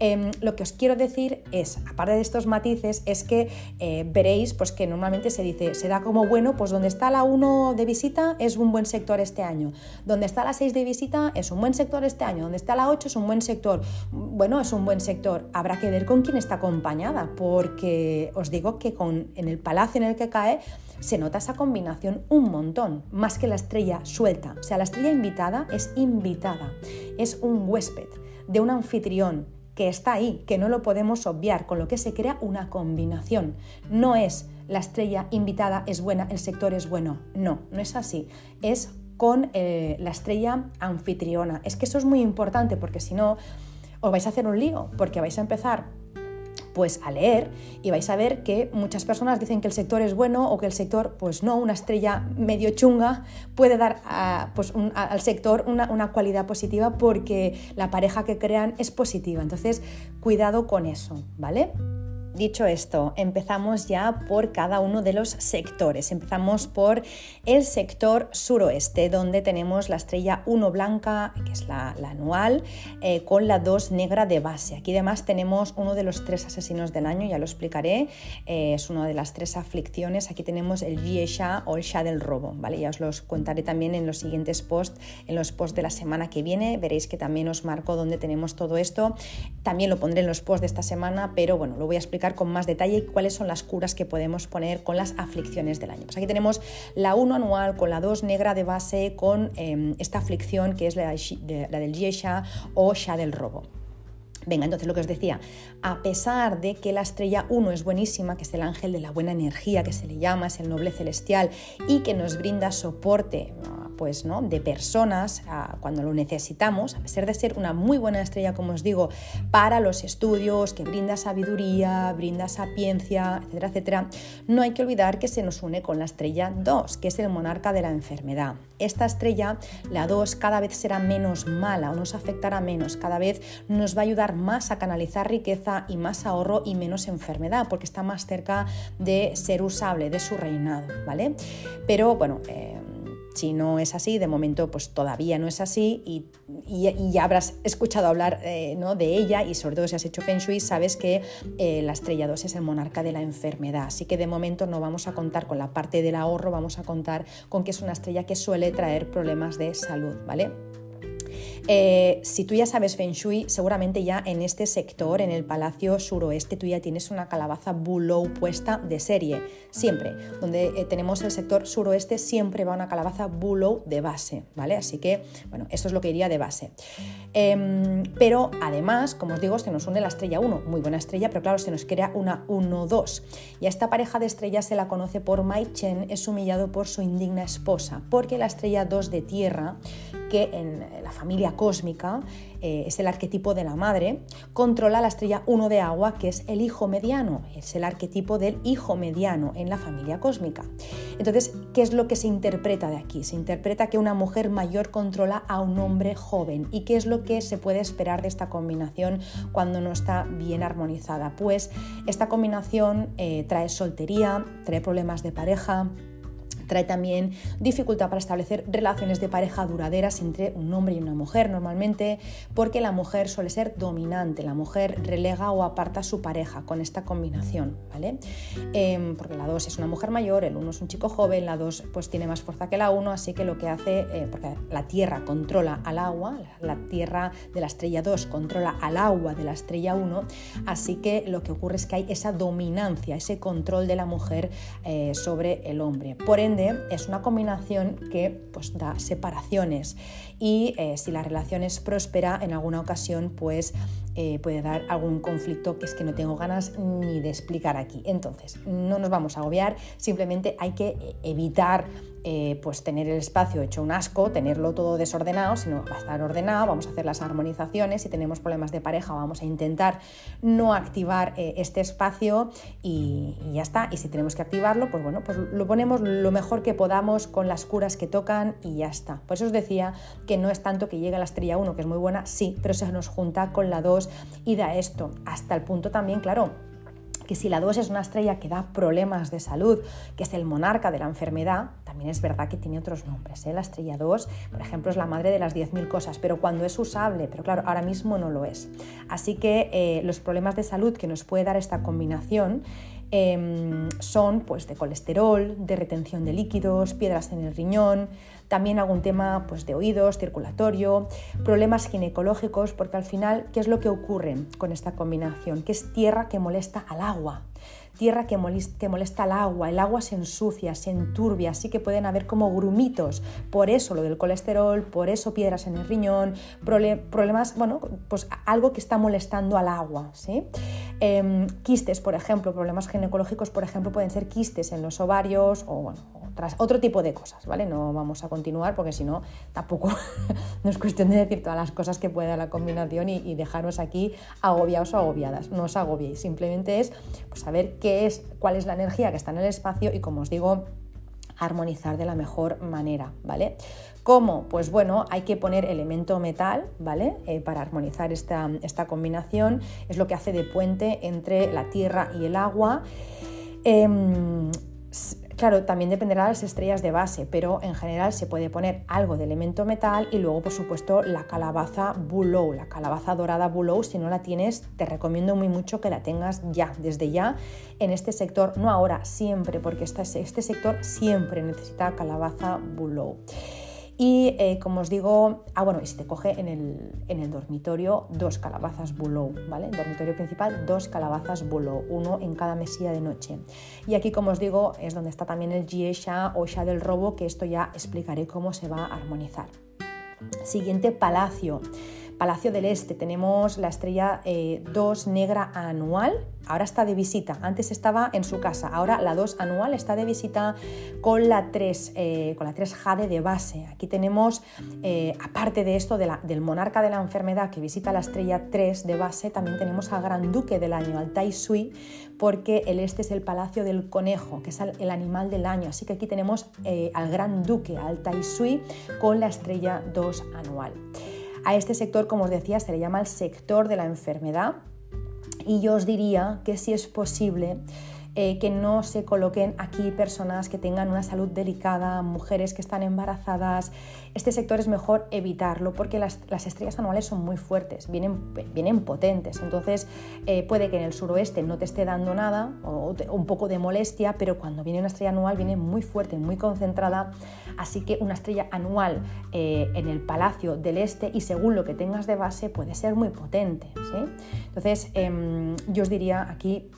Em, lo que os quiero decir es, aparte de estos matices, es que eh, veréis pues, que normalmente se dice, se da como bueno, pues donde está la 1 de visita es un buen sector este año, donde está la 6 de visita es un buen sector este año, donde está la 8 es un buen sector, bueno, es un buen sector, habrá que ver con quién está acompañada, porque os digo que con, en el palacio en el que cae, se nota esa combinación un montón, más que la estrella suelta. O sea, la estrella invitada es invitada, es un huésped de un anfitrión, que está ahí, que no lo podemos obviar, con lo que se crea una combinación. No es la estrella invitada es buena, el sector es bueno. No, no es así. Es con eh, la estrella anfitriona. Es que eso es muy importante porque si no, os vais a hacer un lío, porque vais a empezar pues a leer y vais a ver que muchas personas dicen que el sector es bueno o que el sector, pues no, una estrella medio chunga puede dar pues al sector una, una cualidad positiva porque la pareja que crean es positiva. Entonces, cuidado con eso, ¿vale? Dicho esto, empezamos ya por cada uno de los sectores. Empezamos por el sector suroeste, donde tenemos la estrella 1 blanca, que es la, anual, eh, con la 2 negra de base. Aquí además tenemos uno de los tres asesinos del año, ya lo explicaré. Eh, es una de las tres aflicciones. Aquí tenemos el Shah o el Shah del robo. ¿vale? Ya os los contaré también en los siguientes posts, en los posts de la semana que viene. Veréis que también os marco dónde tenemos todo esto. También lo pondré en los posts de esta semana, pero bueno, lo voy a explicar con más detalle cuáles son las curas que podemos poner con las aflicciones del año. Pues aquí tenemos la 1 anual con la 2 negra de base con em, esta aflicción que es la, del Yesha o Sha del robo. Venga, entonces lo que os decía, a pesar de que la estrella 1 es buenísima, que es el ángel de la buena energía, que se le llama, es el noble celestial y que nos brinda soporte pues, ¿no? de personas cuando lo necesitamos, a pesar de ser una muy buena estrella, como os digo, para los estudios, que brinda sabiduría, brinda sapiencia, etcétera, etcétera, no hay que olvidar que se nos une con la estrella 2, que es el monarca de la enfermedad. Esta estrella, la 2, cada vez será menos mala o nos afectará menos, cada vez nos va a ayudar más a canalizar riqueza y más ahorro y menos enfermedad, porque está más cerca de ser usable, de su reinado, ¿vale? Pero bueno, eh, Si no es así, de momento pues todavía no es así y, ya habrás escuchado hablar eh, ¿no? de ella y sobre todo si has hecho Feng sabes que eh, la estrella 2 es el monarca de la enfermedad. Así que de momento no vamos a contar con la parte del ahorro, vamos a contar con que es una estrella que suele traer problemas de salud, ¿vale? Eh, si tú ya sabes Feng Shui, seguramente ya en este sector, en el Palacio Suroeste, tú ya tienes una calabaza Bulow puesta de serie, siempre. Donde eh, tenemos el sector suroeste, siempre va una calabaza Bulow de base, ¿vale? Así que, bueno, esto es lo que iría de base. Em, pero además, como os digo, se nos une la estrella 1, muy buena estrella, pero claro, se nos crea una 1-2. Y a esta pareja de estrellas se la conoce por Mai Chen, es humillado por su indigna esposa, porque la estrella 2 de tierra, que en la familia cósmica eh, es el arquetipo de la madre, controla la estrella 1 de agua, que es el hijo mediano, es el arquetipo del hijo mediano en la familia cósmica. Entonces, ¿qué es lo que se interpreta de aquí? Se interpreta que una mujer mayor controla a un hombre joven. ¿Y qué es lo que se puede esperar de esta combinación cuando no está bien armonizada? Pues esta combinación eh, trae soltería, trae problemas de pareja, Trae también dificultad para establecer relaciones de pareja duraderas entre un hombre y una mujer normalmente, porque la mujer suele ser dominante, la mujer relega o aparta a su pareja con esta combinación, ¿vale? Em, porque la 2 es una mujer mayor, el 1 es un chico joven, la 2 pues tiene más fuerza que la 1, así que lo que hace, eh, porque la Tierra controla al agua, la Tierra de la estrella 2 controla al agua de la estrella 1, así que lo que ocurre es que hay esa dominancia, ese control de la mujer eh, sobre el hombre. Por es una combinación que pues, da separaciones y eh, si la relación es próspera, en alguna ocasión pues, eh, puede dar algún conflicto que es que no tengo ganas ni de explicar aquí. Entonces, no nos vamos a agobiar, simplemente hay que evitar eh, pues tener el espacio hecho un asco, tenerlo todo desordenado, sino va a estar ordenado, vamos a hacer las armonizaciones, si tenemos problemas de pareja vamos a intentar no activar eh, este espacio y, ya está, y si tenemos que activarlo, pues bueno, pues lo ponemos lo mejor que podamos con las curas que tocan y ya está. Por eso os decía que no es tanto que llegue a la estrella 1, que es muy buena, sí, pero se nos junta con la 2 y da esto, hasta el punto también, claro, que si la 2 es una estrella que da problemas de salud, que es el monarca de la enfermedad, también es verdad que tiene otros nombres. ¿eh? La estrella 2, por ejemplo, es la madre de las 10.000 cosas, pero cuando es usable, pero claro, ahora mismo no lo es. Así que eh, los problemas de salud que nos puede dar esta combinación Em, son pues, de colesterol, de retención de líquidos, piedras en el riñón, también algún tema pues, de oídos, circulatorio, problemas ginecológicos, porque al final, ¿qué es lo que ocurre con esta combinación? Que es tierra que molesta al agua tierra que molesta, al agua, el agua se ensucia, se enturbia, así que pueden haber como grumitos, por eso lo del colesterol, por eso piedras en el riñón, problemas, bueno, pues algo que está molestando al agua, ¿sí? Em, quistes, por ejemplo, problemas ginecológicos, por ejemplo, pueden ser quistes en los ovarios o, bueno, otro tipo de cosas, ¿vale? No vamos a continuar porque si no, tampoco no es cuestión de decir todas las cosas que pueda la combinación y, dejaros aquí agobiados o agobiadas. No os agobiéis, simplemente es pues, saber qué es, cuál es la energía que está en el espacio y como os digo, armonizar de la mejor manera, ¿vale? ¿Cómo? Pues bueno, hay que poner elemento metal, ¿vale? Eh, para armonizar esta, esta, combinación. Es lo que hace de puente entre la tierra y el agua. Em, Claro, también dependerá de las estrellas de base, pero en general se puede poner algo de elemento metal y luego, por supuesto, la calabaza Bulow, la calabaza dorada Bulow. Si no la tienes, te recomiendo muy mucho que la tengas ya, desde ya, en este sector, no ahora, siempre, porque este, sector siempre necesita calabaza Bulow. Y eh, como os digo, ah bueno, y si te coge en el, dormitorio dos calabazas bulow, ¿vale? En el dormitorio principal dos calabazas bulow, uno en cada mesilla de noche. Y aquí, como os digo, es donde está también el Jiesha o Sha del robo, que esto ya explicaré cómo se va a armonizar. Siguiente palacio. Palacio del Este tenemos la estrella 2 eh, negra anual, ahora está de visita, antes estaba en su casa, ahora la 2 anual está de visita con la 3, eh, con la 3 Jade de base. Aquí tenemos, eh, aparte de esto del monarca de la enfermedad que visita la estrella 3 de base, también tenemos al gran duque del año, al Tai Sui, porque el este es el palacio del conejo, que es el animal del año. Así que aquí tenemos al gran duque, al Tai Sui, con la estrella 2 anual. A este sector, como os decía, se le llama el sector de la enfermedad. Y yo os diría que si es posible eh, que no se coloquen aquí personas que tengan una salud delicada, mujeres que están embarazadas. Este sector es mejor evitarlo porque las, estrellas anuales son muy fuertes, vienen, vienen potentes, entonces eh, puede que en el suroeste no te esté dando nada o un poco de molestia, pero cuando viene una estrella anual viene muy fuerte, muy concentrada, así que una estrella anual eh, en el Palacio del Este y según lo que tengas de base puede ser muy potente. Entonces em, yo os diría aquí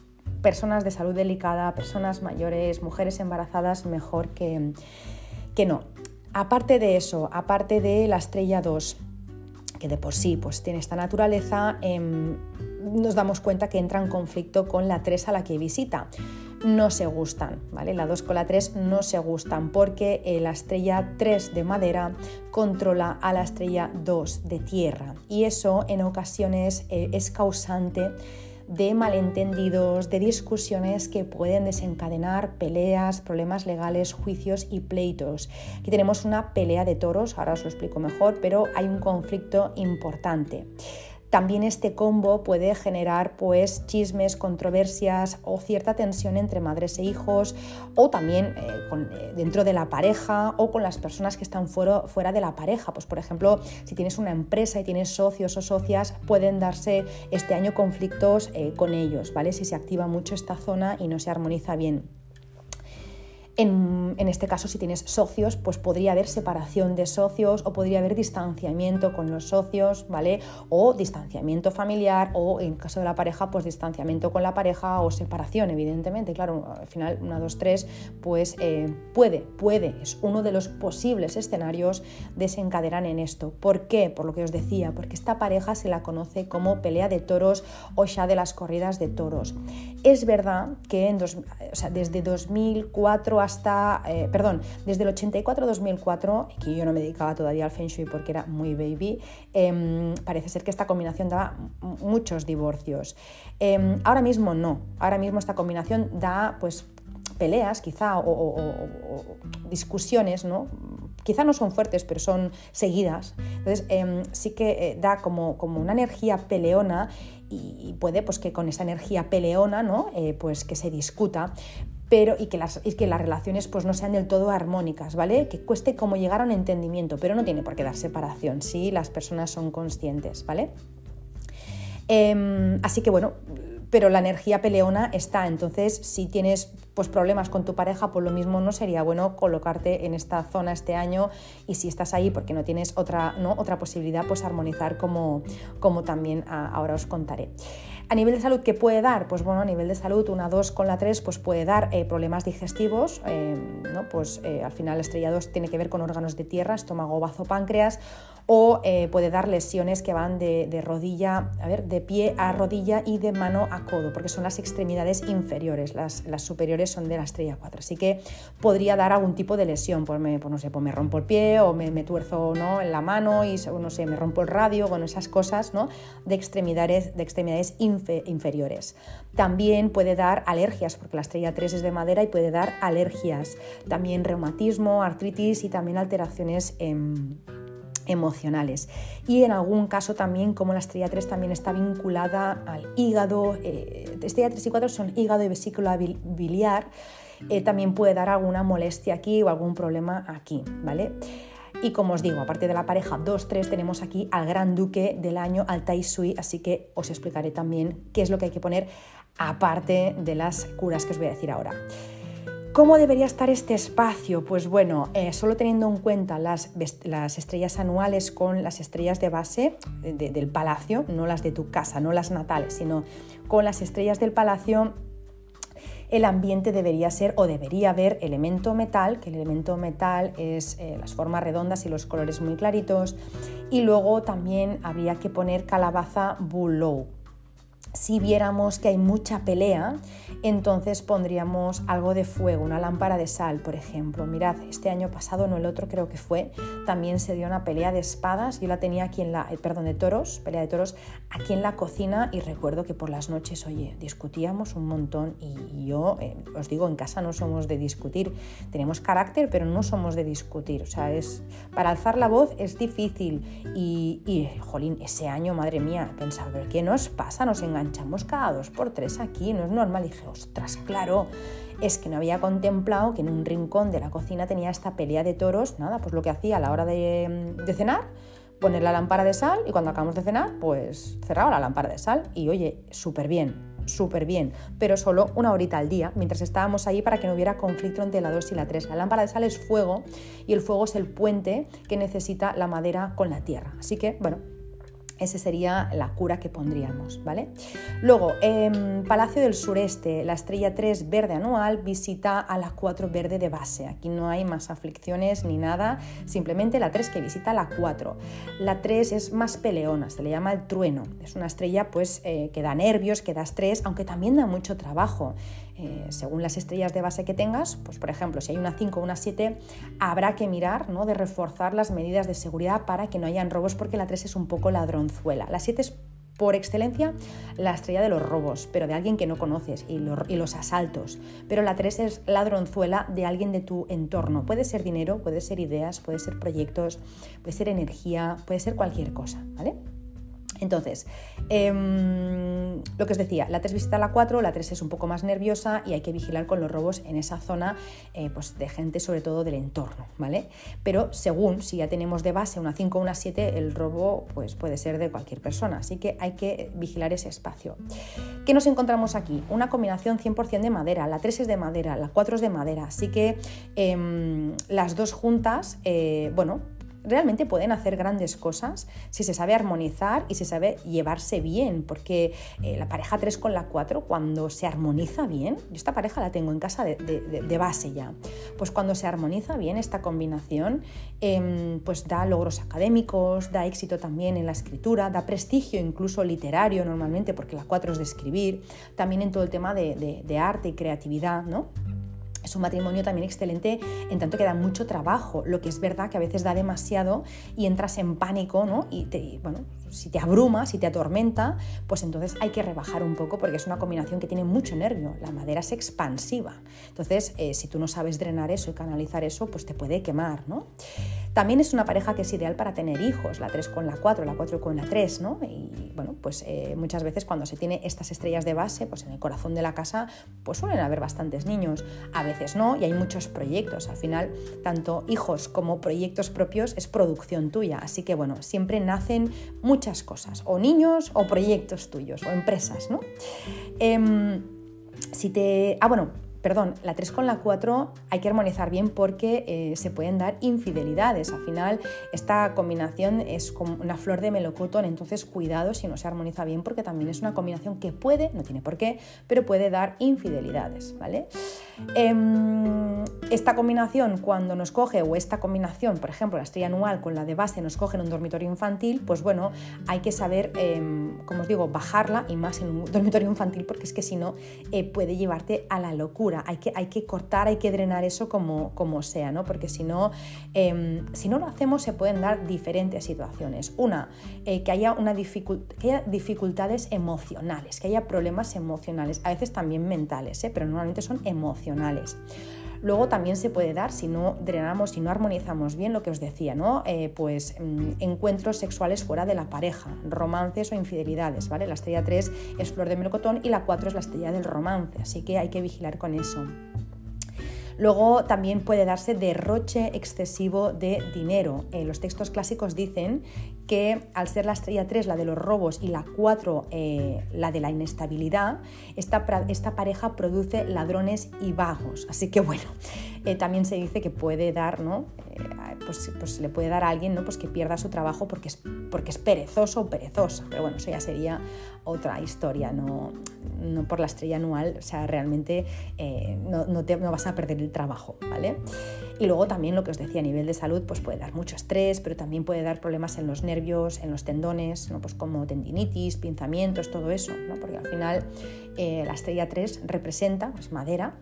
personas de salud delicada, personas mayores, mujeres embarazadas, mejor que, que no. Aparte de eso, aparte de la estrella 2, que de por sí pues, tiene esta naturaleza, em, nos damos cuenta que entra en conflicto con la 3 a la que visita. No se gustan, ¿vale? La 2 con la 3 no se gustan porque eh, la estrella 3 de madera controla a la estrella 2 de tierra y eso en ocasiones eh, es causante de malentendidos, de discusiones que pueden desencadenar peleas, problemas legales, juicios y pleitos. Aquí tenemos una pelea de toros, ahora os lo explico mejor, pero hay un conflicto importante. También este combo puede generar pues chismes, controversias o cierta tensión entre madres e hijos o también eh, eh, dentro de la pareja o con las personas que están fuera, fuera, de la pareja. Pues por ejemplo, si tienes una empresa y tienes socios o socias, pueden darse este año conflictos eh, con ellos, ¿vale? Si se activa mucho esta zona y no se armoniza bien. En, este caso, si tienes socios, pues podría haber separación de socios o podría haber distanciamiento con los socios, ¿vale? O distanciamiento familiar o en caso de la pareja, pues distanciamiento con la pareja o separación, evidentemente. Claro, al final, una, dos, tres, pues eh, puede, puede, es uno de los posibles escenarios desencadenan en esto. ¿Por qué? Por lo que os decía, porque esta pareja se la conoce como pelea de toros o ya de las corridas de toros. Es verdad que desde 2004 hasta, eh, perdón, desde el 84-2004, que yo no me dedicaba todavía al Feng Shui porque era muy baby, em, parece ser que esta combinación daba muchos divorcios. Em, ahora mismo no, ahora mismo esta combinación da pues peleas quizá o, discusiones, ¿no? Quizá no son fuertes, pero son seguidas. Entonces em, sí que eh, da como, como una energía peleona y, puede pues que con esa energía peleona, ¿no? Eh, pues que se discuta pero y que las, que las relaciones pues no sean del todo armónicas, ¿vale? Que cueste como llegar a un entendimiento, pero no tiene por qué dar separación si las personas son conscientes, ¿vale? Em, así que bueno, pero la energía peleona está, entonces si tienes pues, problemas con tu pareja, pues lo mismo no sería bueno colocarte en esta zona este año y si estás ahí porque no tienes otra, ¿no? otra posibilidad, pues armonizar como, como también ah, ahora os contaré. A nivel de salud, ¿qué puede dar? Pues bueno, a nivel de salud, una 2 con la 3 pues puede dar eh, problemas digestivos, eh, ¿no? pues eh, al final estrella 2 tiene que ver con órganos de tierra, estómago, bazo, páncreas, o puede dar lesiones que van de, rodilla, a ver, de pie a rodilla y de mano a codo, porque son las extremidades inferiores, las, superiores son de la estrella 4, así que podría dar algún tipo de lesión, pues me, pues no sé, pues me rompo el pie o me, tuerzo ¿no? en la mano y no sé, me rompo el radio, bueno, esas cosas ¿no? de extremidades, de extremidades inferiores. También puede dar alergias, porque la estrella 3 es de madera y puede dar alergias. También reumatismo, artritis y también alteraciones em, emocionales. Y en algún caso también, como la estrella 3 también está vinculada al hígado, eh, estrella 3 y 4 son hígado y vesícula biliar, eh, también puede dar alguna molestia aquí o algún problema aquí, ¿vale? Y como os digo, aparte de la pareja 2-3, tenemos aquí al gran duque del año, al Tai Sui, así que os explicaré también qué es lo que hay que poner aparte de las curas que os voy a decir ahora. ¿Cómo debería estar este espacio? Pues bueno, eh, solo teniendo en cuenta las, las, estrellas anuales con las estrellas de base del palacio, no las de tu casa, no las natales, sino con las estrellas del palacio, el ambiente debería ser o debería haber elemento metal, que el elemento metal es eh, las formas redondas y los colores muy claritos, y luego también habría que poner calabaza bulow, si viéramos que hay mucha pelea, entonces pondríamos algo de fuego, una lámpara de sal, por ejemplo. Mirad, este año pasado, no el otro creo que fue, también se dio una pelea de espadas. Yo la tenía aquí en la, eh, perdón, de toros, pelea de toros, aquí en la cocina y recuerdo que por las noches, oye, discutíamos un montón y yo, eh, os digo, en casa no somos de discutir. Tenemos carácter, pero no somos de discutir. O sea, es, para alzar la voz es difícil y, jolín, ese año, madre mía, pensaba, ¿qué nos pasa? Nos engañamos manchamos cada dos por tres aquí, no es normal. Dije, ostras, claro, es que no había contemplado que en un rincón de la cocina tenía esta pelea de toros, nada, pues lo que hacía a la hora de, cenar, poner la lámpara de sal y cuando acabamos de cenar, pues cerraba la lámpara de sal y oye, súper bien, súper bien, pero solo una horita al día, mientras estábamos ahí para que no hubiera conflicto entre la 2 y la 3. La lámpara de sal es fuego y el fuego es el puente que necesita la madera con la tierra. Así que, bueno, esa sería la cura que pondríamos, ¿vale? Luego, en Palacio del Sureste, la estrella 3 verde anual visita a la 4 verde de base. Aquí no hay más aflicciones ni nada, simplemente la 3 que visita la 4. La 3 es más peleona, se le llama el trueno. Es una estrella pues eh, que da nervios, que da estrés, aunque también da mucho trabajo. Eh, según las estrellas de base que tengas, pues por ejemplo, si hay una 5 o una 7, habrá que mirar ¿no? de reforzar las medidas de seguridad para que no hayan robos, porque la 3 es un poco ladronzuela. La 7 es por excelencia la estrella de los robos, pero de alguien que no conoces y, y, los asaltos. Pero la 3 es ladronzuela de alguien de tu entorno. Puede ser dinero, puede ser ideas, puede ser proyectos, puede ser energía, puede ser cualquier cosa, ¿vale? Entonces, em, lo que os decía, la 3 visita la 4, la 3 es un poco más nerviosa y hay que vigilar con los robos en esa zona eh, pues de gente sobre todo del entorno, ¿vale? Pero según si ya tenemos de base una 5 o una 7, el robo pues puede ser de cualquier persona, así que hay que vigilar ese espacio. ¿Qué nos encontramos aquí? Una combinación 100% de madera, la 3 es de madera, la 4 es de madera, así que em, las dos juntas, eh, bueno, realmente pueden hacer grandes cosas si se sabe armonizar y se sabe llevarse bien, porque eh, la pareja 3 con la 4, cuando se armoniza bien, yo esta pareja la tengo en casa de, base ya, pues cuando se armoniza bien esta combinación, em, pues da logros académicos, da éxito también en la escritura, da prestigio incluso literario normalmente, porque la 4 es de escribir, también en todo el tema de arte y creatividad, ¿no? Es un matrimonio también excelente en tanto que da mucho trabajo, lo que es verdad que a veces da demasiado y entras en pánico, ¿no? Y te, bueno, si te abruma, si te atormenta, pues entonces hay que rebajar un poco porque es una combinación que tiene mucho nervio. La madera es expansiva. Entonces, eh, si tú no sabes drenar eso y canalizar eso, pues te puede quemar, ¿no? También es una pareja que es ideal para tener hijos, la 3 con la 4, la 4 con la 3, ¿no? Y bueno, pues eh, muchas veces cuando se tiene estas estrellas de base, pues en el corazón de la casa, pues suelen haber bastantes niños. A veces no, y hay muchos proyectos. Al final, tanto hijos como proyectos propios es producción tuya. Así que bueno, siempre nacen muchas cosas, o niños o proyectos tuyos, o empresas, ¿no? Em, si te... Ah, bueno, perdón, la 3 con la 4 hay que armonizar bien porque eh, se pueden dar infidelidades. Al final, esta combinación es como una flor de melocotón, entonces cuidado si no se armoniza bien porque también es una combinación que puede, no tiene por qué, pero puede dar infidelidades, ¿vale? Em, esta combinación, cuando nos coge, o esta combinación, por ejemplo, la estrella anual con la de base nos coge en un dormitorio infantil, pues bueno, hay que saber, em, como os digo, bajarla y más en un dormitorio infantil porque es que si no eh, puede llevarte a la locura hay que, hay que cortar, hay que drenar eso como, como sea, ¿no? Porque si no, em, si no lo hacemos se pueden dar diferentes situaciones. Una, eh, que, haya una que haya dificultades emocionales, que haya problemas emocionales, a veces también mentales, ¿eh? pero normalmente son emocionales. Luego también se puede dar, si no drenamos, si no armonizamos bien lo que os decía, ¿no? Eh, pues mm, encuentros sexuales fuera de la pareja, romances o infidelidades, ¿vale? La estrella 3 es flor de melocotón y la 4 es la estrella del romance, así que hay que vigilar con eso. Luego también puede darse derroche excesivo de dinero. Eh, los textos clásicos dicen que al ser la estrella 3 la de los robos y la 4 eh, la de la inestabilidad, esta, esta, pareja produce ladrones y vagos. Así que bueno, eh, también se dice que puede dar, ¿no? Pues, pues, le puede dar a alguien ¿no? pues que pierda su trabajo porque es, porque es perezoso o perezosa. Pero bueno, eso ya sería otra historia, no, no por la estrella anual, o sea, realmente no, no, te, no vas a perder el trabajo, ¿vale? Y luego también lo que os decía a nivel de salud, pues puede dar mucho estrés, pero también puede dar problemas en los nervios, en los tendones, ¿no? pues como tendinitis, pinzamientos, todo eso, ¿no? porque al final eh, la estrella 3 representa pues, madera,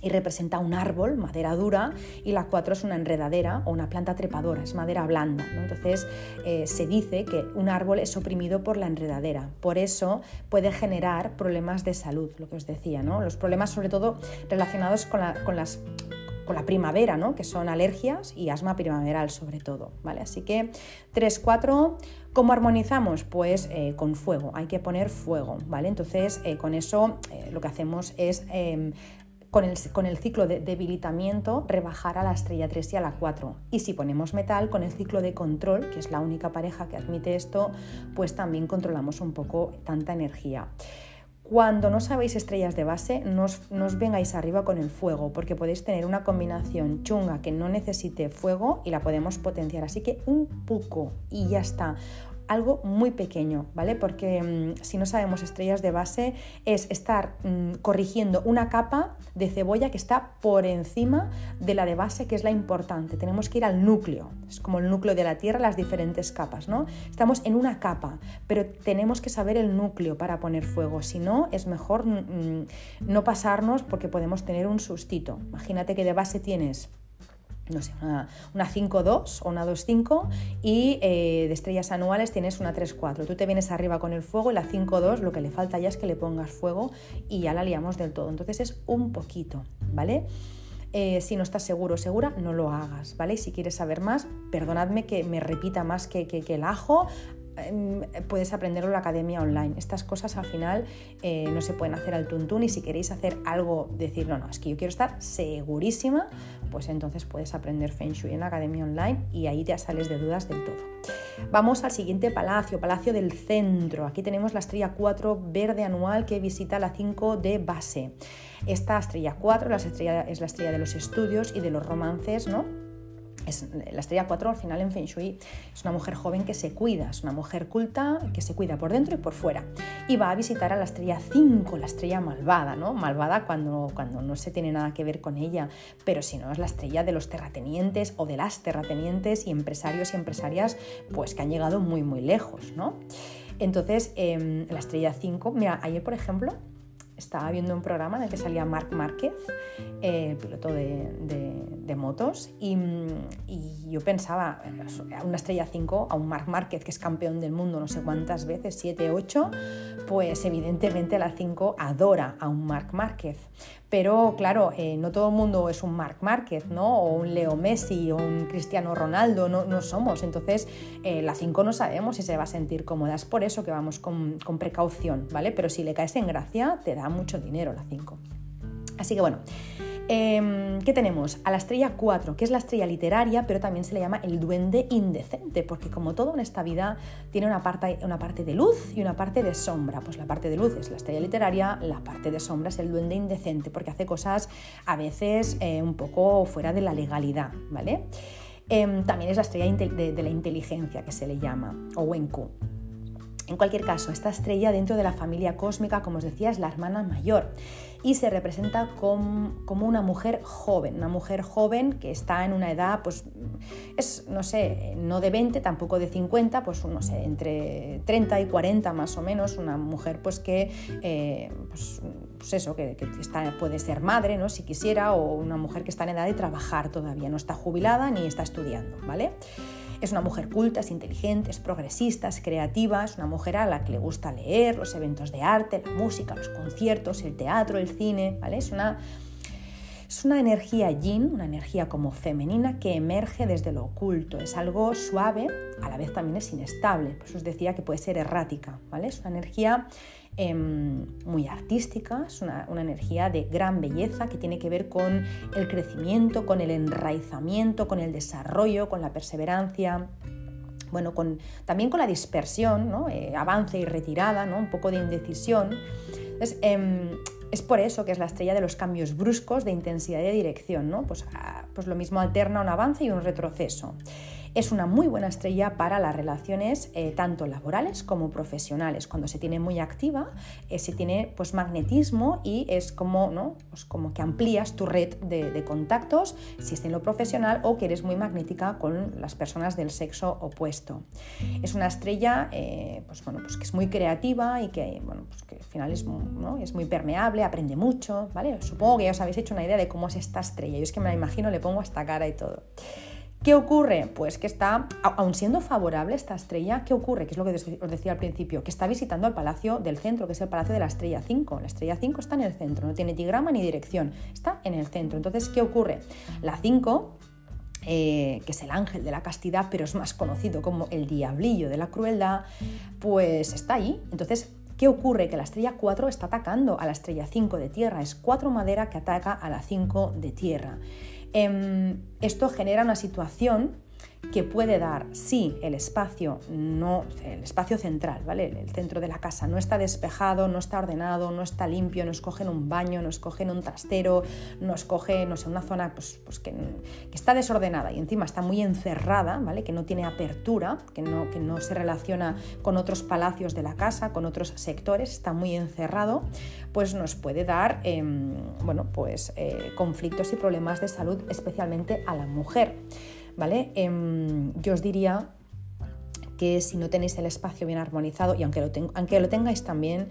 y representa un árbol, madera dura, y la 4 es una enredadera o una planta trepadora, es madera blanda. Entonces eh, se dice que un árbol es oprimido por la enredadera, por eso puede generar problemas de salud, lo que os decía, ¿no? los problemas sobre todo relacionados con, con las la primavera, ¿no? que son alergias y asma primaveral sobre todo. ¿vale? Así que 3-4, ¿cómo armonizamos? Pues eh, con fuego, hay que poner fuego. ¿vale? Entonces con eso lo que hacemos es em, con el, ciclo de debilitamiento rebajar a la estrella 3 y a la 4. Y si ponemos metal, con el ciclo de control, que es la única pareja que admite esto, pues también controlamos un poco tanta energía. Cuando no sabéis estrellas de base, no os, vengáis arriba con el fuego, porque podéis tener una combinación chunga que no necesite fuego y la podemos potenciar. Así que un poco y ya está algo muy pequeño, ¿vale? Porque mm, si no sabemos estrellas de base es estar mm, corrigiendo una capa de cebolla que está por encima de la de base, que es la importante. Tenemos que ir al núcleo, es como el núcleo de la Tierra, las diferentes capas, ¿no? Estamos en una capa, pero tenemos que saber el núcleo para poner fuego, si no, es mejor mm, no pasarnos porque podemos tener un sustito. Imagínate que de base tienes no sé, una, 5-2 o una 2-5 y eh, de estrellas anuales tienes una 3-4. Tú te vienes arriba con el fuego y la 5-2 lo que le falta ya es que le pongas fuego y ya la liamos del todo. Entonces es un poquito, ¿vale? Eh, si no estás seguro o segura, no lo hagas, ¿vale? Y si quieres saber más, perdonadme que me repita más que, que el ajo, Em, puedes aprenderlo en la academia online. Estas cosas al final eh, no se pueden hacer al tuntún y si queréis hacer algo, decir, no, no, es que yo quiero estar segurísima, pues entonces puedes aprender Feng Shui en la academia online y ahí te sales de dudas del todo. Vamos al siguiente palacio, Palacio del Centro. Aquí tenemos la estrella 4 verde anual que visita la 5 de base. Esta estrella 4 la estrella, es la estrella de los estudios y de los romances, ¿no? Es, la estrella 4 al final en Feng Shui es una mujer joven que se cuida, es una mujer culta que se cuida por dentro y por fuera. Y va a visitar a la estrella 5, la estrella malvada, ¿no? Malvada cuando, cuando no se tiene nada que ver con ella, pero si no es la estrella de los terratenientes o de las terratenientes y empresarios y empresarias pues que han llegado muy muy lejos, ¿no? Entonces, em, la estrella 5, mira, ayer por ejemplo, estaba viendo un programa en el que salía Marc Márquez, el piloto de, motos, y, yo pensaba, una estrella 5, a un Marc Márquez que es campeón del mundo no sé cuántas veces, 7, 8, pues evidentemente la 5 adora a un Marc Márquez. Pero claro, eh, no todo el mundo es un Marc Márquez, ¿no? O un Leo Messi o un Cristiano Ronaldo, no, no somos. Entonces, eh, la 5 no sabemos si se va a sentir cómoda. Es por eso que vamos con, con precaución, ¿vale? Pero si le caes en gracia, te da mucho dinero la 5. Así que bueno, Em, ¿Qué tenemos? A la estrella 4, que es la estrella literaria, pero también se le llama el duende indecente, porque como todo en esta vida tiene una parte, de luz y una parte de sombra. Pues la parte de luz es la estrella literaria, la parte de sombra es el duende indecente, porque hace cosas a veces eh, un poco fuera de la legalidad, ¿vale? Em, también es la estrella de, la inteligencia, que se le llama, o Wenku. En cualquier caso, esta estrella dentro de la familia cósmica, como os decía, es la hermana mayor y se representa como, una mujer joven, una mujer joven que está en una edad, pues es, no sé, no de 20, tampoco de 50, pues no sé, entre 30 y 40 más o menos, una mujer pues que, eh, pues, pues, eso, que, está, puede ser madre, ¿no? Si quisiera, o una mujer que está en edad de trabajar todavía, no está jubilada ni está estudiando, ¿vale? Es una mujer culta, es inteligente, es progresista, es creativa, es una mujer a la que le gusta leer, los eventos de arte, la música, los conciertos, el teatro, el cine, ¿vale? Es una, es una energía yin, una energía como femenina que emerge desde lo oculto, es algo suave, a la vez también es inestable, por eso os decía que puede ser errática, ¿vale? Es una energía Em, muy artística, es una, energía de gran belleza que tiene que ver con el crecimiento, con el enraizamiento, con el desarrollo, con la perseverancia, bueno, con, también con la dispersión, eh, avance y retirada, ¿no? un poco de indecisión. Em, es por eso que es la estrella de los cambios bruscos de intensidad y de dirección, ¿no? pues, ah, pues lo mismo alterna un avance y un retroceso. Es una muy buena estrella para las relaciones eh, tanto laborales como profesionales. Cuando se tiene muy activa, eh, se tiene pues, magnetismo y es como, ¿no? Pues como que amplías tu red de, contactos si es en lo profesional o que eres muy magnética con las personas del sexo opuesto. Es una estrella eh, pues, bueno, pues que es muy creativa y que, bueno, pues que al final es, ¿no? es muy permeable, aprende mucho. ¿vale? Supongo que ya os habéis hecho una idea de cómo es esta estrella. Yo es que me la imagino, le pongo hasta cara y todo. ¿Qué ocurre? Pues que está, aun siendo favorable esta estrella, ¿qué ocurre? Que es lo que os decía al principio, que está visitando el palacio del centro, que es el palacio de la estrella 5. La estrella 5 está en el centro, no tiene digrama ni dirección, está en el centro. Entonces, ¿qué ocurre? La 5 eh, que es el ángel de la castidad, pero es más conocido como el diablillo de la crueldad, pues está ahí. Entonces, ¿qué ocurre? Que la estrella 4 está atacando a la estrella 5 de tierra, es 4 madera que ataca a la 5 de tierra. Em, esto genera una situación que puede dar si el espacio no el espacio central, ¿vale? El centro de la casa no está despejado, no está ordenado, no está limpio, nos cogen un baño, nos cogen un trastero, nos coge, no sé, una zona pues, pues que, está desordenada y encima está muy encerrada, ¿vale? Que no tiene apertura, que no, que no se relaciona con otros palacios de la casa, con otros sectores, está muy encerrado, pues nos puede dar, em, bueno, pues eh, conflictos y problemas de salud, especialmente a la mujer. ¿Vale? Em, yo os diría que si no tenéis el espacio bien armonizado, y aunque lo, aunque lo tengáis también,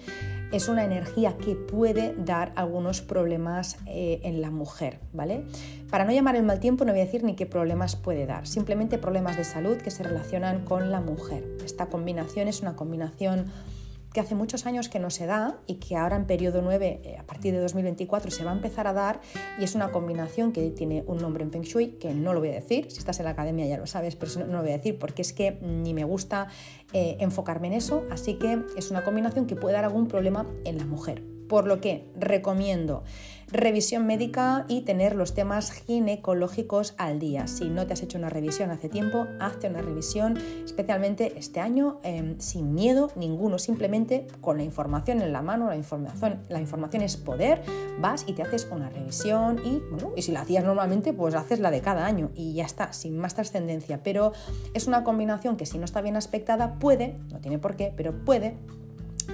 es una energía que puede dar algunos problemas eh, en la mujer, ¿vale? Para no llamar el mal tiempo no voy a decir ni qué problemas puede dar, simplemente problemas de salud que se relacionan con la mujer. Esta combinación es una combinación que hace muchos años que no se da y que ahora en periodo 9, eh, a partir de 2024, se va a empezar a dar y es una combinación que tiene un nombre en Feng Shui que no lo voy a decir, si estás en la academia ya lo sabes, pero no, lo voy a decir porque es que ni me gusta eh, enfocarme en eso, así que es una combinación que puede dar algún problema en la mujer. Por lo que recomiendo revisión médica y tener los temas ginecológicos al día. Si no te has hecho una revisión hace tiempo, hazte una revisión, especialmente este año, em, sin miedo ninguno, simplemente con la información en la mano, la información, la información es poder, vas y te haces una revisión y, bueno, y si la hacías normalmente, pues haces la de cada año y ya está, sin más trascendencia. Pero es una combinación que si no está bien aspectada puede, no tiene por qué, pero puede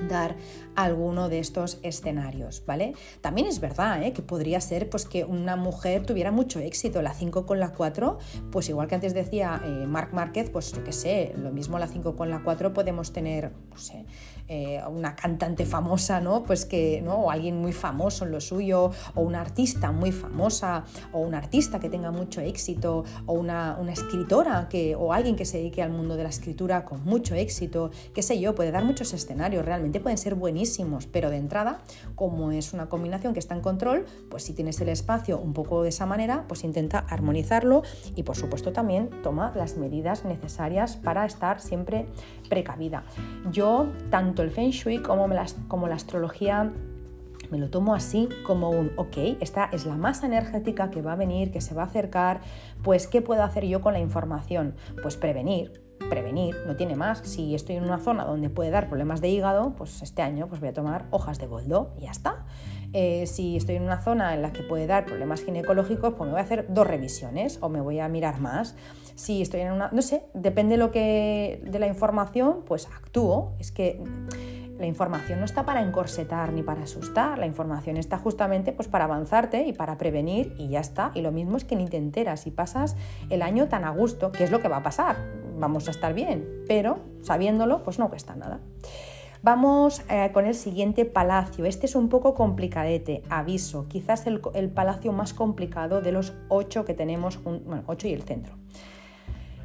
dar alguno de estos escenarios, ¿vale? También es verdad ¿eh? que podría ser pues, que una mujer tuviera mucho éxito, la 5 con la 4, pues igual que antes decía eh, Marc Márquez, pues yo qué sé, lo mismo la 5 con la 4 podemos tener, no sé, eh, una cantante famosa, ¿no? Pues que, ¿no? O alguien muy famoso en lo suyo, o una artista muy famosa, o un artista que tenga mucho éxito, o una, escritora que, o alguien que se dedique al mundo de la escritura con mucho éxito, qué sé yo, puede dar muchos escenarios, realmente pueden ser buenísimos, pero de entrada, como es una combinación que está en control, pues si tienes el espacio un poco de esa manera, pues intenta armonizarlo y por supuesto también toma las medidas necesarias para estar siempre precavida. Yo, tanto el feng shui como la, como la astrología me lo tomo así como un, ok, esta es la masa energética que va a venir, que se va a acercar, pues ¿qué puedo hacer yo con la información? Pues prevenir, prevenir, no tiene más. Si estoy en una zona donde puede dar problemas de hígado, pues este año pues voy a tomar hojas de boldo y ya está. Eh, si estoy en una zona en la que puede dar problemas ginecológicos, pues me voy a hacer dos revisiones o me voy a mirar más. Si estoy en una, no sé, depende lo que, de la información, pues actúo. Es que la información no está para encorsetar ni para asustar, la información está justamente pues, para avanzarte y para prevenir y ya está. Y lo mismo es que ni te enteras y pasas el año tan a gusto, que es lo que va a pasar. Vamos a estar bien, pero sabiéndolo, pues no cuesta nada. Vamos eh, con el siguiente palacio. Este es un poco complicadete, aviso. Quizás el, palacio más complicado de los ocho que tenemos, bueno, ocho y el centro.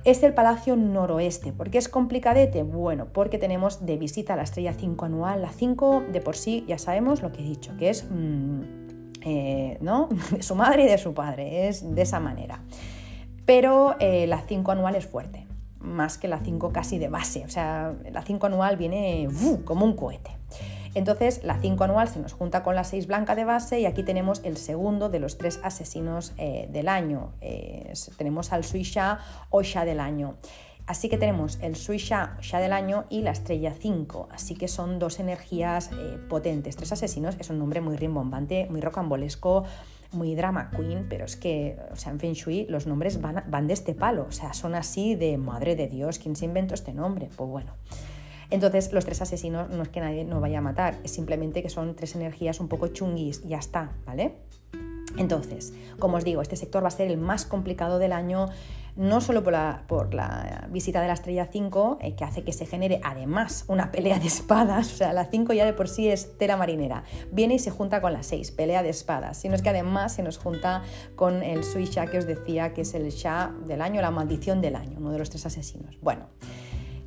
Es el Palacio Noroeste. ¿Por qué es complicadete? Bueno, porque tenemos de visita la estrella 5 anual. La 5 de por sí ya sabemos lo que he dicho, que es mm, eh, ¿no? de su madre y de su padre, es de esa manera. Pero eh, la 5 anual es fuerte más que la 5 casi de base. O sea, la 5 anual viene como un cohete. Entonces, la 5 anual se nos junta con la 6 blanca de base y aquí tenemos el segundo de los tres asesinos eh, del año. tenemos al Suisha o Sha del año. Así que tenemos el Suisha Sha del año y la estrella 5. Así que son dos energías eh, potentes. Tres asesinos es un nombre muy rimbombante, muy rocambolesco muy drama queen, pero es que, o sea, en Feng Shui los nombres van, van de este palo, o sea, son así de madre de Dios, ¿quién se inventó este nombre? Pues bueno. Entonces, los tres asesinos no es que nadie no vaya a matar, es simplemente que son tres energías un poco chunguis, ya está, ¿vale? Entonces, como os digo, este sector va a ser el más complicado del año no solo por la, visita de la estrella 5, eh, que hace que se genere además una pelea de espadas, o sea, la 5 ya de por sí es tela marinera, viene y se junta con la 6, pelea de espadas, sino es que además se nos junta con el Sui Sha que os decía que es el Sha del año, la maldición del año, uno de los tres asesinos. Bueno,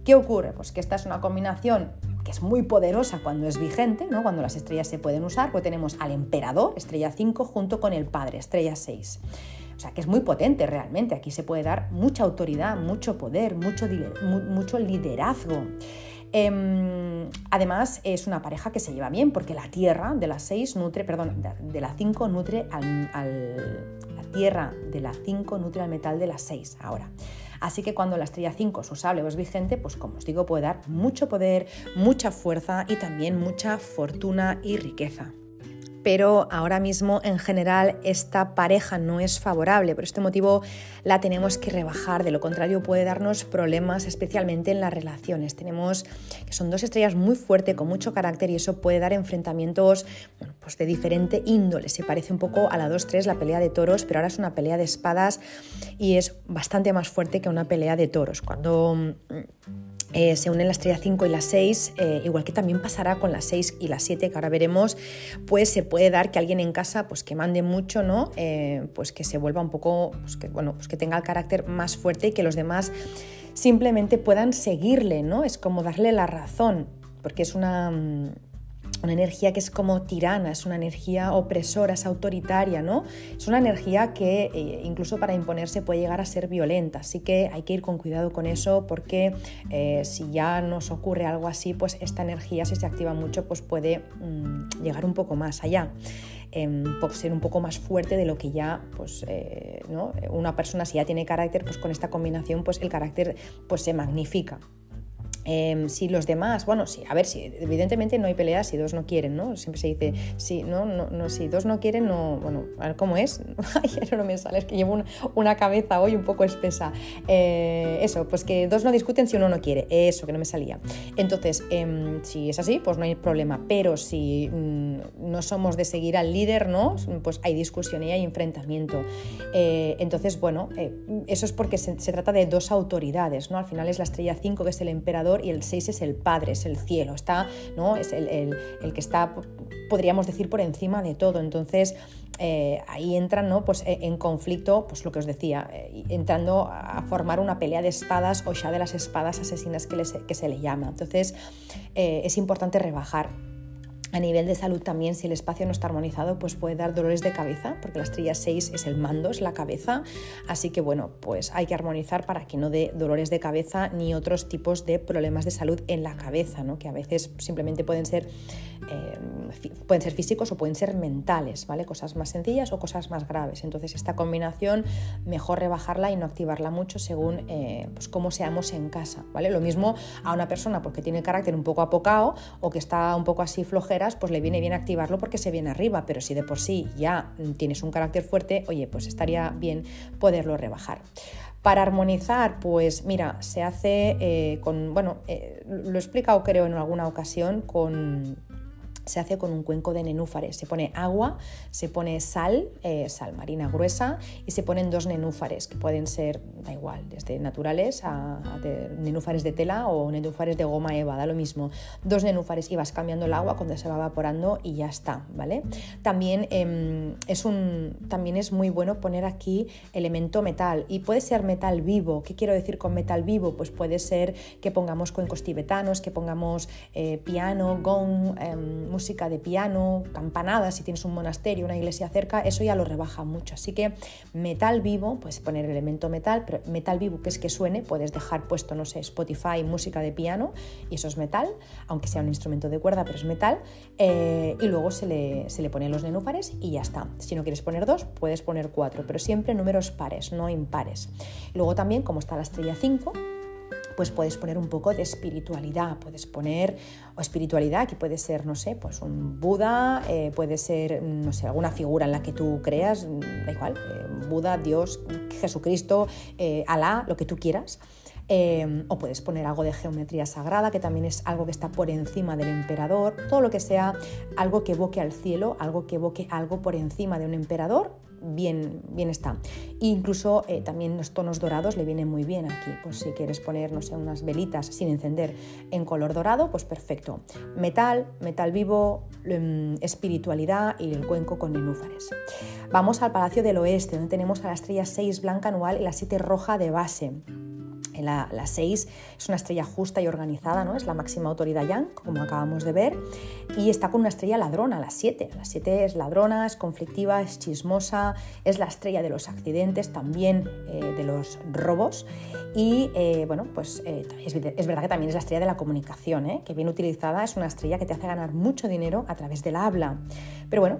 ¿qué ocurre? Pues que esta es una combinación que es muy poderosa cuando es vigente, ¿no? cuando las estrellas se pueden usar, pues tenemos al emperador, estrella 5, junto con el padre, estrella 6. O sea, que es muy potente realmente. Aquí se puede dar mucha autoridad, mucho poder, mucho, mucho liderazgo. Em, además, es una pareja que se lleva bien porque la tierra de las 6 nutre, perdón, de la 5 nutre al, la tierra de la 5 nutre al metal de las 6 ahora. Así que cuando la estrella 5 su sable es vigente, pues como os digo, puede dar mucho poder, mucha fuerza y también mucha fortuna y riqueza pero ahora mismo en general esta pareja no es favorable. Por este motivo la tenemos que rebajar, de lo contrario puede darnos problemas especialmente en las relaciones. Tenemos que son dos estrellas muy fuertes, con mucho carácter y eso puede dar enfrentamientos pues de diferente índole. Se parece un poco a la 2-3, la pelea de toros, pero ahora es una pelea de espadas y es bastante más fuerte que una pelea de toros. Cuando eh, se unen la estrella 5 y la 6, eh, igual que también pasará con la 6 y la 7, que ahora veremos, pues se puede dar que alguien en casa pues que mande mucho, ¿no? Eh, pues que se vuelva un poco, pues que, bueno, pues que tenga el carácter más fuerte y que los demás simplemente puedan seguirle, ¿no? Es como darle la razón, porque es una mm, una energía que es como tirana, es una energía opresora, es autoritaria, ¿no? Es una energía que eh, incluso para imponerse puede llegar a ser violenta, así que hay que ir con cuidado con eso porque eh, si ya nos ocurre algo así, pues esta energía si se activa mucho, pues puede mm, llegar un poco más allá. Eh, ser un poco más fuerte de lo que ya pues eh, ¿no? una persona si ya tiene carácter pues con esta combinación pues el carácter pues se magnifica Em, si los demás, bueno, sí, a ver, si evidentemente no hay peleas si dos no quieren, ¿no? Siempre se dice, si, no, no, no, si dos no quieren, no, bueno, a ver cómo es, Ay, no me sale, es que llevo una, cabeza hoy un poco espesa. Eh, eso, pues que dos no discuten si uno no quiere, eso, que no me salía. Entonces, em, si es así, pues no hay problema, pero si mm, no somos de seguir al líder, ¿no? Pues hay discusión y hay enfrentamiento. Eh, entonces, bueno, eh, eso es porque se, se trata de dos autoridades, ¿no? Al final es la estrella 5, que es el emperador, y el 6 es el Padre, es el cielo, está, ¿no? es el, que está, podríamos decir, por encima de todo. Entonces, eh, ahí entran ¿no? pues, e, en conflicto, pues lo que os decía, eh, entrando a formar una pelea de espadas o ya de las espadas asesinas que, que se le llama. Entonces, eh, es importante rebajar a nivel de salud también, si el espacio no está armonizado, pues puede dar dolores de cabeza, porque la estrella 6 es el mando, es la cabeza. Así que bueno, pues hay que armonizar para que no dé dolores de cabeza ni otros tipos de problemas de salud en la cabeza, ¿no? que a veces simplemente pueden ser, eh, pueden ser físicos o pueden ser mentales, ¿vale? Cosas más sencillas o cosas más graves. Entonces esta combinación mejor rebajarla y no activarla mucho según eh, pues cómo seamos en casa. ¿vale? Lo mismo a una persona porque tiene carácter un poco apocado o que está un poco así flojera pues le viene bien activarlo porque se viene arriba, pero si de por sí ya tienes un carácter fuerte, oye, pues estaría bien poderlo rebajar. Para armonizar, pues mira, se hace eh, con, bueno, eh, lo he explicado creo en alguna ocasión con se hace con un cuenco de nenúfares. Se pone agua, se pone sal, eh, sal marina gruesa, y se ponen dos nenúfares, que pueden ser, da igual, desde naturales a, nenúfares de tela o nenúfares de goma eva, da lo mismo. Dos nenúfares y vas cambiando el agua cuando se va evaporando y ya está, ¿vale? También, em, es, un, también es muy bueno poner aquí elemento metal, y puede ser metal vivo. ¿Qué quiero decir con metal vivo? Pues puede ser que pongamos cuencos tibetanos, que pongamos eh, piano, gong, em, música de piano, campanadas, si tienes un monasterio, una iglesia cerca, eso ya lo rebaja mucho. Así que metal vivo, puedes poner elemento metal, pero metal vivo que es que suene, puedes dejar puesto, no sé, Spotify, música de piano, y eso es metal, aunque sea un instrumento de cuerda, pero es metal, eh, y luego se le, se le ponen los nenúfares y ya está. Si no quieres poner dos, puedes poner cuatro, pero siempre números pares, no impares. Luego también, como está la estrella 5, pues puedes poner un poco de espiritualidad, puedes poner, o espiritualidad que puede ser, no sé, pues un Buda, eh, puede ser, no sé, alguna figura en la que tú creas, da igual, eh, Buda, Dios, Jesucristo, eh, Alá, lo que tú quieras. O puedes poner algo de geometría sagrada, que también es algo que está por encima del emperador, todo lo que sea algo que evoque al cielo, algo que evoque algo por encima de un emperador, bien, bien está. incluso eh, también los tonos dorados le vienen muy bien aquí. Pues si quieres poner, no sé, unas velitas sin encender en color dorado, pues perfecto. Metal, metal vivo, em, espiritualidad y el cuenco con nenúfares. Vamos al Palacio del Oeste, donde tenemos a la estrella 6 blanca anual y la 7 roja de base. La, 6 es una estrella justa y organizada, ¿no? es la máxima autoridad Yang, como acabamos de ver, y está con una estrella ladrona, la 7. La 7 es ladrona, es conflictiva, es chismosa, es la estrella de los accidentes, también eh, de los robos, y eh, bueno, pues eh, es, verdad que también es la estrella de la comunicación, que bien utilizada es una estrella que te hace ganar mucho dinero a través del habla. Pero bueno,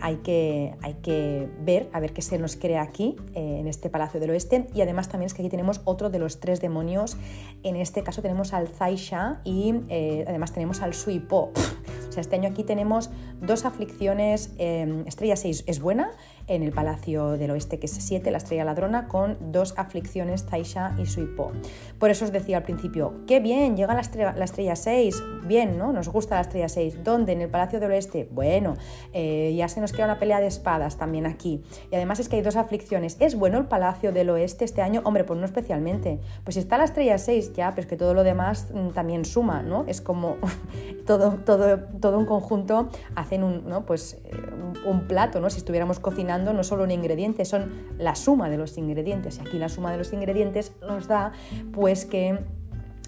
hay, que, hay que ver, a ver qué se nos crea aquí, en este Palacio del Oeste, y además también es que aquí tenemos otro de los tres demonios. En este caso tenemos al Zaisha y eh, además tenemos al Suipo. O sea, este año aquí tenemos dos aflicciones. Eh, estrella 6 es buena en el Palacio del Oeste, que es 7, la estrella ladrona, con dos aflicciones, Taisha y Suipo. Por eso os decía al principio, qué bien, llega la estrella, la estrella 6, bien, ¿no? Nos gusta la estrella 6. ¿Dónde? En el Palacio del Oeste. Bueno, eh, ya se nos queda una pelea de espadas también aquí. Y además es que hay dos aflicciones. ¿Es bueno el Palacio del Oeste este año? Hombre, pues no especialmente. Pues si está la estrella 6 ya, pero es que todo lo demás mm, también suma, ¿no? Es como todo, todo, todo un conjunto hacen un, ¿no? pues, eh, un plato, ¿no? Si estuviéramos cocinando no solo un ingrediente, son la suma de los ingredientes. Y aquí la suma de los ingredientes nos da pues que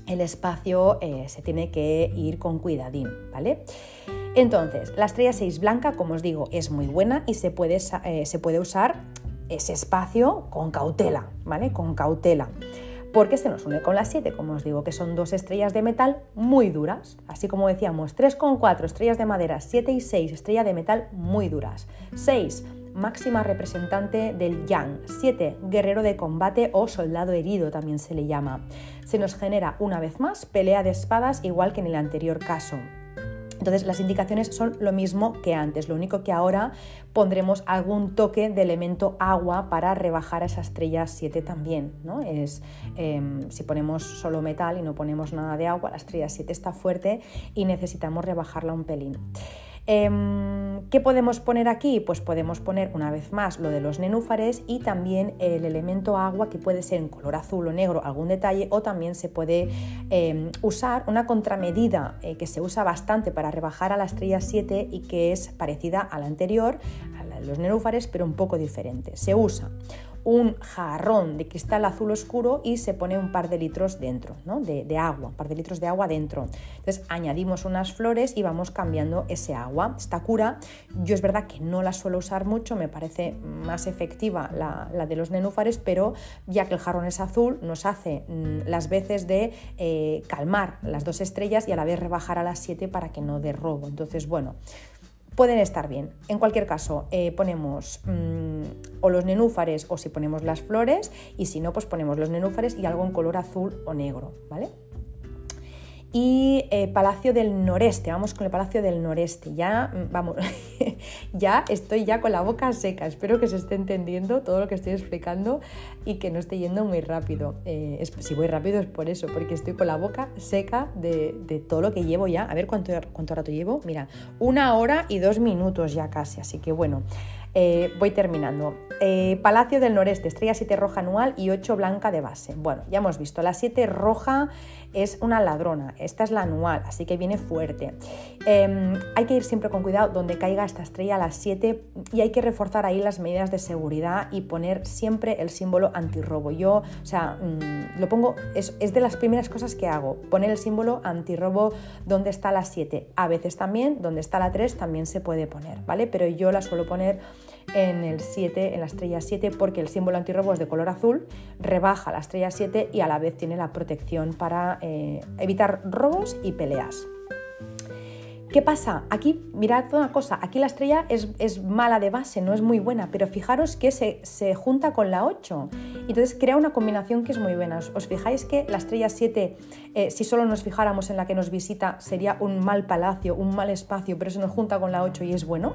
el espacio eh, se tiene que ir con cuidadín, ¿vale? Entonces, la estrella 6 blanca, como os digo, es muy buena y se puede, eh, se puede usar ese espacio con cautela, ¿vale? Con cautela porque se nos une con la 7, como os digo, que son dos estrellas de metal muy duras. Así como decíamos, 3 con 4 estrellas de madera, 7 y 6 estrellas de metal muy duras. 6 máxima representante del yang. 7. Guerrero de combate o soldado herido también se le llama. Se nos genera una vez más pelea de espadas igual que en el anterior caso. Entonces las indicaciones son lo mismo que antes, lo único que ahora pondremos algún toque de elemento agua para rebajar a esa estrella 7 también. ¿no? Es, em, si ponemos solo metal y no ponemos nada de agua, la estrella 7 está fuerte y necesitamos rebajarla un pelín. Em, ¿Qué podemos poner aquí? Pues podemos poner una vez más lo de los nenúfares y también el elemento agua que puede ser en color azul o negro algún detalle o también se puede em, usar una contramedida eh, que se usa bastante para rebajar a la estrella 7 y que es parecida a la anterior, a la de los nenúfares, pero un poco diferente. Se usa un jarrón de cristal azul oscuro y se pone un par de litros dentro, ¿no? de, agua, un par de litros de agua dentro. Entonces añadimos unas flores y vamos cambiando ese agua. Esta cura, yo es verdad que no la suelo usar mucho, me parece más efectiva la, de los nenúfares, pero ya que el jarrón es azul, nos hace mm, las veces de eh, calmar las dos estrellas y a la vez rebajar a las siete para que no dé robo. Entonces, bueno, pueden estar bien. En cualquier caso, eh, ponemos mm, o los nenúfares o si ponemos las flores y si no, pues ponemos los nenúfares y algo en color azul o negro, ¿vale? Y eh, Palacio del Noreste. Vamos con el Palacio del Noreste. Ya, mm, vamos, ya estoy ya con la boca seca. Espero que se esté entendiendo todo lo que estoy explicando y que no esté yendo muy rápido. Eh, si voy rápido es por eso, porque estoy con la boca seca de, todo lo que llevo ya. A ver cuánto, cuánto rato llevo. Mira, una hora y dos minutos ya casi. Así que bueno. Eh, voy terminando. Palacio del Noreste, estrella 7 roja anual y 8 blanca de base. Bueno, ya hemos visto, la 7 roja es una ladrona, esta es la anual, así que viene fuerte. Em, hay que ir siempre con cuidado donde caiga esta estrella a las 7 y hay que reforzar ahí las medidas de seguridad y poner siempre el símbolo antirrobo. Yo, o sea, mm, lo pongo, es, es, de las primeras cosas que hago, poner el símbolo antirrobo donde está la 7. A veces también, donde está la 3 también se puede poner, ¿vale? Pero yo la suelo poner en el 7, en la estrella 7, porque el símbolo antirrobo es de color azul, rebaja la estrella 7 y a la vez tiene la protección para eh, evitar robos y peleas. ¿Qué pasa? Aquí, mirad una cosa, aquí la estrella es, mala de base, no es muy buena, pero fijaros que se, junta con la 8. Entonces crea una combinación que es muy buena. ¿Os, fijáis que la estrella 7, eh, si solo nos fijáramos en la que nos visita, sería un mal palacio, un mal espacio, pero se nos junta con la 8 y es bueno?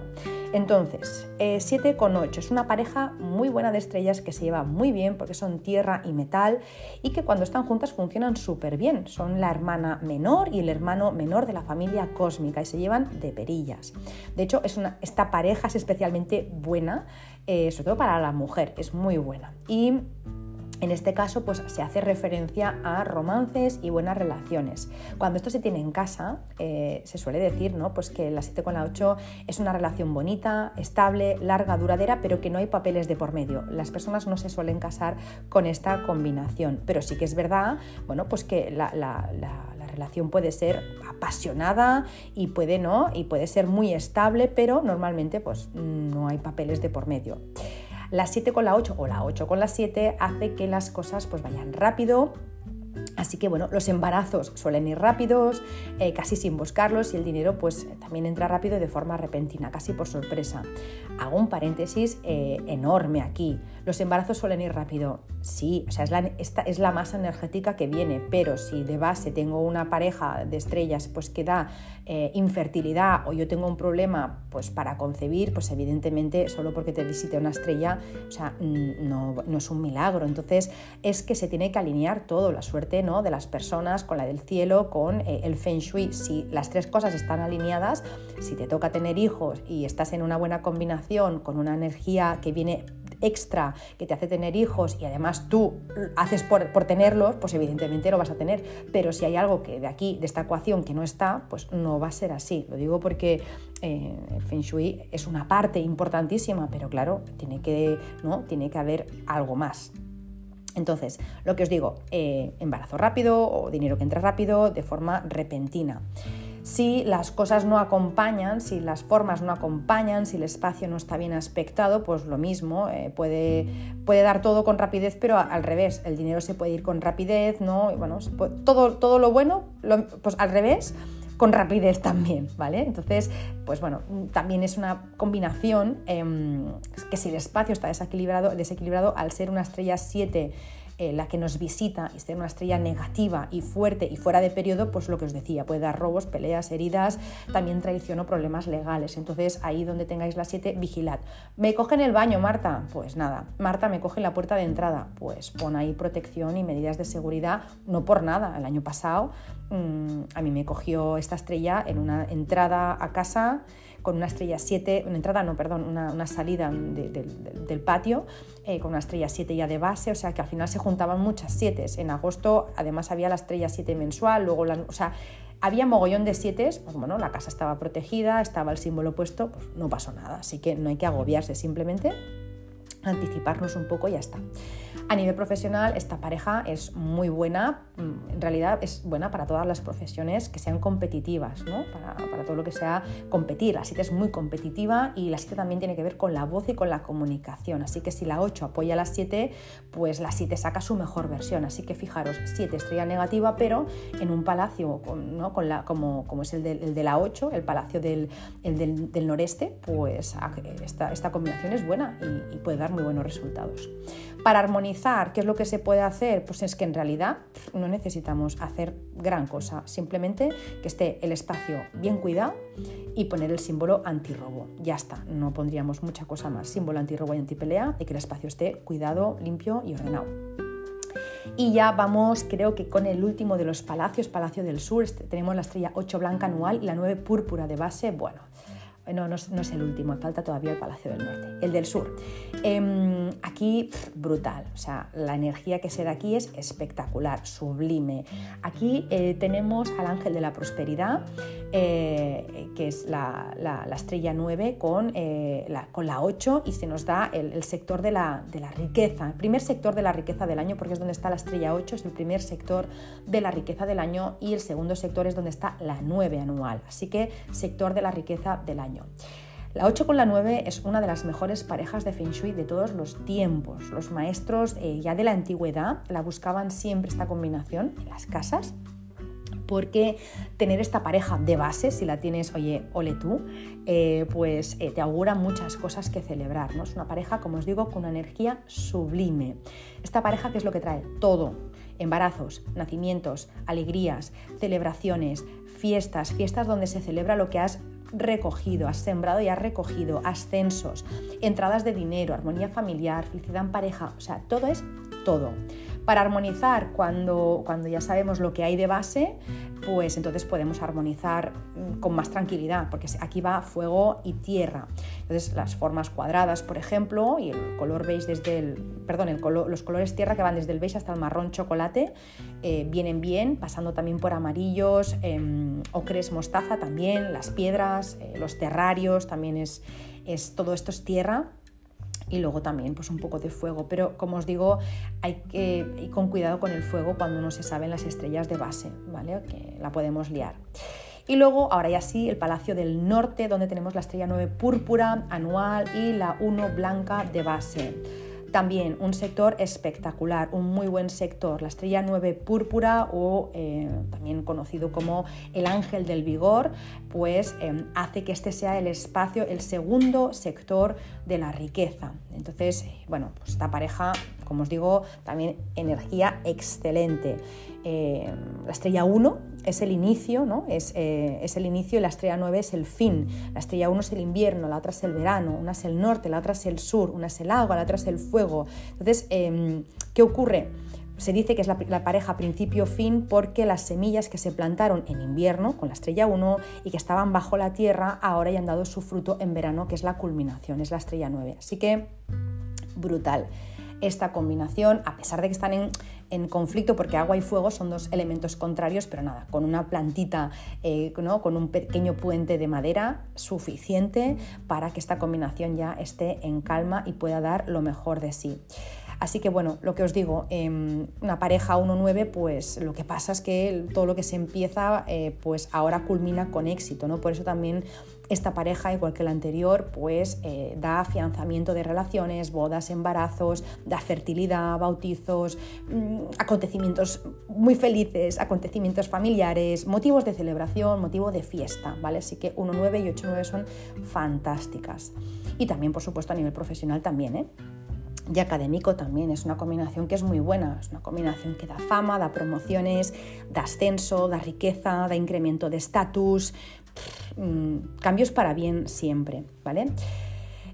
Entonces, 7 eh, con 8 es una pareja muy buena de estrellas que se lleva muy bien porque son tierra y metal y que cuando están juntas funcionan súper bien. Son la hermana menor y el hermano menor de la familia cósmica se llevan de perillas. De hecho, esta pareja es especialmente buena, eh, sobre todo para la mujer, es muy buena. Y en este caso, pues se hace referencia a romances y buenas relaciones. Cuando esto se tiene en casa, eh, se suele decir ¿no? pues que la 7 con la 8 es una relación bonita, estable, larga, duradera, pero que no hay papeles de por medio. Las personas no se suelen casar con esta combinación, pero sí que es verdad bueno, pues que la relación puede ser apasionada y puede no, y puede ser muy estable, pero normalmente pues no hay papeles de por medio. La 7 con la 8 o la 8 con la 7 hace que las cosas pues vayan rápido, Así que bueno, los embarazos suelen ir rápidos, eh, casi sin buscarlos, y el dinero pues también entra rápido de forma repentina, casi por sorpresa. Hago un paréntesis eh, enorme aquí. Los embarazos suelen ir rápido, sí, o sea, es la, esta es la masa energética que viene, pero si de base tengo una pareja de estrellas pues que da eh, infertilidad o yo tengo un problema pues para concebir, pues evidentemente solo porque te visite una estrella, o sea, no, no es un milagro. Entonces es que se tiene que alinear todo, la suerte de las personas, con la del cielo, con eh, el feng shui. Si las tres cosas están alineadas, si te toca tener hijos y estás en una buena combinación, con una energía que viene extra que te hace tener hijos y además tú haces por, tenerlos, pues evidentemente lo vas a tener. Pero si hay algo que de aquí, de esta ecuación, que no está, pues no va a ser así. Lo digo porque eh, el Feng Shui es una parte importantísima, pero claro, tiene que, ¿no? tiene que haber algo más. Entonces, lo que os digo, eh, embarazo rápido o dinero que entra rápido de forma repentina. Si las cosas no acompañan, si las formas no acompañan, si el espacio no está bien aspectado, pues lo mismo, eh, puede, puede, dar todo con rapidez, pero al revés, el dinero se puede ir con rapidez, ¿no? bueno, todo, todo lo bueno, pues al revés, con rapidez también, ¿vale? Entonces, pues bueno, también es una combinación em, que si el espacio está desequilibrado, desequilibrado al ser una estrella 7 eh, la que nos visita y ser una estrella negativa y fuerte y fuera de periodo, pues lo que os decía, puede dar robos, peleas, heridas, también traición o problemas legales. Entonces ahí donde tengáis la 7, vigilad. ¿Me coge en el baño, Marta? Pues nada. Marta, ¿me coge en la puerta de entrada? Pues pon ahí protección y medidas de seguridad, no por nada. El año pasado mm, a mí me cogió esta estrella en una entrada a casa con una estrella 7, una entrada, no, perdón, una, salida del patio eh, con una estrella 7 ya de base, o sea que al final se juntaban muchas 7. En agosto además había la estrella 7 mensual, luego la, o sea, había mogollón de 7, pues bueno, la casa estaba protegida, estaba el símbolo puesto, pues no pasó nada, así que no hay que agobiarse, simplemente anticiparnos un poco y ya está. A nivel profesional, esta pareja es muy buena, mm, en realidad es buena para todas las profesiones que sean competitivas, ¿no? para, todo lo que sea competir. La 7 es muy competitiva y la 7 también tiene que ver con la voz y con la comunicación. Así que si la 8 apoya la 7, pues la 7 saca su mejor versión. Así que fijaros, 7 estrella negativa, pero en un palacio ¿no? con la, como, como es el de, la 8, el palacio del, del, noreste, pues esta, esta combinación es buena y, y puede dar muy buenos resultados. Para armonizar, ¿qué es lo que se puede hacer? Pues es que en realidad no necesitamos hacer gran cosa, simplemente que esté el espacio bien cuidado y poner el símbolo antirrobo. Ya está, no pondríamos mucha cosa más. Símbolo antirrobo y antipelea y que el espacio esté cuidado, limpio y ordenado. Y ya vamos, creo que con el último de los palacios, Palacio del Sur, este, tenemos la estrella 8 blanca anual y la 9 púrpura de base. Bueno, no, no, es el último, falta todavía el Palacio del Norte, el del Sur. Em, aquí, brutal, o sea, la energía que se da aquí es espectacular, sublime. Aquí eh, tenemos al ángel de la prosperidad, eh, que es la, estrella 9 con, eh, la, con la 8 y se nos da el, sector de la, de la, riqueza, el primer sector de la riqueza del año, porque es donde está la estrella 8, es el primer sector de la riqueza del año y el segundo sector es donde está la 9 anual, así que sector de la riqueza del año. La 8 con la 9 es una de las mejores parejas de Feng Shui de todos los tiempos. Los maestros eh, ya de la antigüedad la buscaban siempre esta combinación en las casas porque tener esta pareja de base, si la tienes, oye, ole tú, eh, pues eh, te augura muchas cosas que celebrar. ¿no? Es una pareja, como os digo, con una energía sublime. Esta pareja, ¿qué es lo que trae? Todo. Embarazos, nacimientos, alegrías, celebraciones, fiestas, fiestas donde se celebra lo que has recogido, has sembrado y has recogido, ascensos, entradas de dinero, armonía familiar, felicidad en pareja, o sea, todo es todo. Para armonizar, cuando, cuando ya sabemos lo que hay de base, pues entonces podemos armonizar mm, con más tranquilidad, porque aquí va fuego y tierra. Entonces las formas cuadradas, por ejemplo, y el color beige desde el, perdón, el los colores tierra que van desde el beige hasta el marrón chocolate, eh, vienen bien, pasando también por amarillos, eh, ocres mostaza también, las piedras, eh, los terrarios, también es, es todo esto es tierra y luego también pues un poco de fuego. Pero como os digo, hay que ir con cuidado con el fuego cuando no se saben las estrellas de base, ¿vale? Que la podemos liar. Y luego, ahora ya sí, el Palacio del Norte, donde tenemos la estrella 9 púrpura anual y la 1 blanca de base. También un sector espectacular, un muy buen sector, la estrella 9 púrpura o eh, también conocido como el ángel del vigor, pues eh, hace que este sea el espacio, el segundo sector de la riqueza. Entonces, eh, bueno, pues esta pareja, como os digo, también energía excelente. La estrella 1 es el inicio, ¿no? Es, es, el inicio y la estrella 9 es el fin. La estrella 1 es el invierno, la otra es el verano, una es el norte, la otra es el sur, una es el agua, la otra es el fuego entonces, em, ¿qué ocurre? Se dice que es la, pareja principio-fin porque las semillas que se plantaron en invierno con la estrella 1 y que estaban bajo la tierra ahora ya han dado su fruto en verano, que es la culminación, es la estrella 9. Así que brutal esta combinación, a pesar de que están en, en, conflicto, porque agua y fuego son dos elementos contrarios, pero nada, con una plantita, eh, ¿no? con un pequeño puente de madera suficiente para que esta combinación ya esté en calma y pueda dar lo mejor de sí. Así que bueno, lo que os digo, em, una pareja 1-9, pues lo que pasa es que todo lo que se empieza, eh, pues ahora culmina con éxito, ¿no? Por eso también esta pareja, igual que la anterior, pues eh, da afianzamiento de relaciones, bodas, embarazos, da fertilidad, bautizos, mm, acontecimientos muy felices, acontecimientos familiares, motivos de celebración, motivo de fiesta, ¿vale? Así que 1-9 y 8-9 son fantásticas. Y también, por supuesto, a nivel profesional también, ¿eh? Y académico también. Es una combinación que es muy buena, es una combinación que da fama, da promociones, da ascenso, da riqueza, da incremento de estatus, mm, cambios para bien siempre, ¿vale?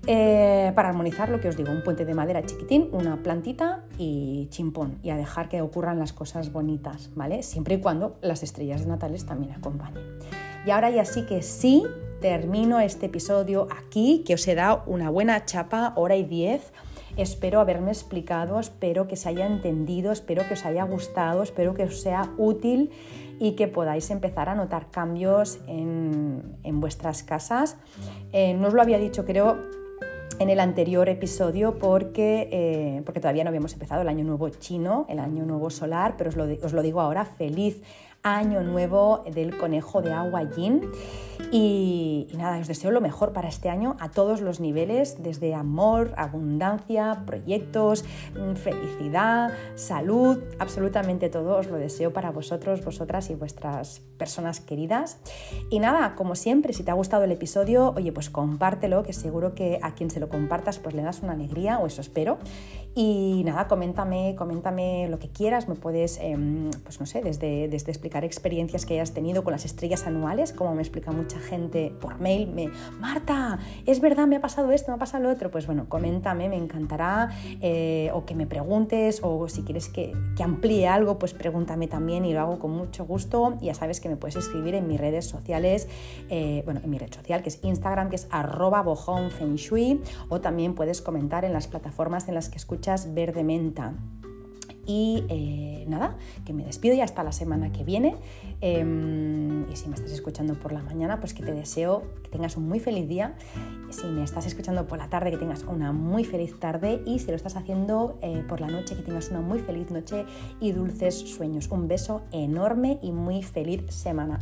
Eh, para armonizar lo que os digo, un puente de madera chiquitín, una plantita y chimpón, y a dejar que ocurran las cosas bonitas, ¿vale? Siempre y cuando las estrellas natales también acompañen. Y ahora ya sí que sí, termino este episodio aquí, que os he dado una buena chapa, hora y diez Espero haberme explicado, espero que se haya entendido, espero que os haya gustado, espero que os sea útil y que podáis empezar a notar cambios en, vuestras casas. Eh, no os lo había dicho, creo, en el anterior episodio porque, eh, porque todavía no habíamos empezado el año nuevo chino, el año nuevo solar, pero os lo, os lo digo ahora, feliz año nuevo del conejo de agua Yin. Y, nada, os deseo lo mejor para este año a todos los niveles, desde amor, abundancia, proyectos, mm, felicidad, salud, absolutamente todo os lo deseo para vosotros, vosotras y vuestras personas queridas. Y nada, como siempre, si te ha gustado el episodio, oye, pues compártelo, que seguro que a quien se lo compartas pues le das una alegría, o eso espero. Y nada, coméntame, coméntame lo que quieras, me puedes, em, pues no sé, desde, desde explicar experiencias que hayas tenido con las estrellas anuales, como me explica mucha gente por mail, me, Marta, es verdad, me ha pasado esto, me ha pasado lo otro, pues bueno, coméntame, me encantará, eh, o que me preguntes, o si quieres que, amplíe algo, pues pregúntame también y lo hago con mucho gusto. Ya sabes que me puedes escribir en mis redes sociales, eh, bueno, en mi red social, que es Instagram, que es arroba bojonfengshui, o también puedes comentar en las plataformas en las que escuchas Verde Menta. Y eh, nada, que me despido y hasta la semana que viene. Em, y si me estás escuchando por la mañana, pues que te deseo que tengas un muy feliz día. Si me estás escuchando por la tarde, que tengas una muy feliz tarde. Y si lo estás haciendo eh, por la noche, que tengas una muy feliz noche y dulces sueños. Un beso enorme y muy feliz semana.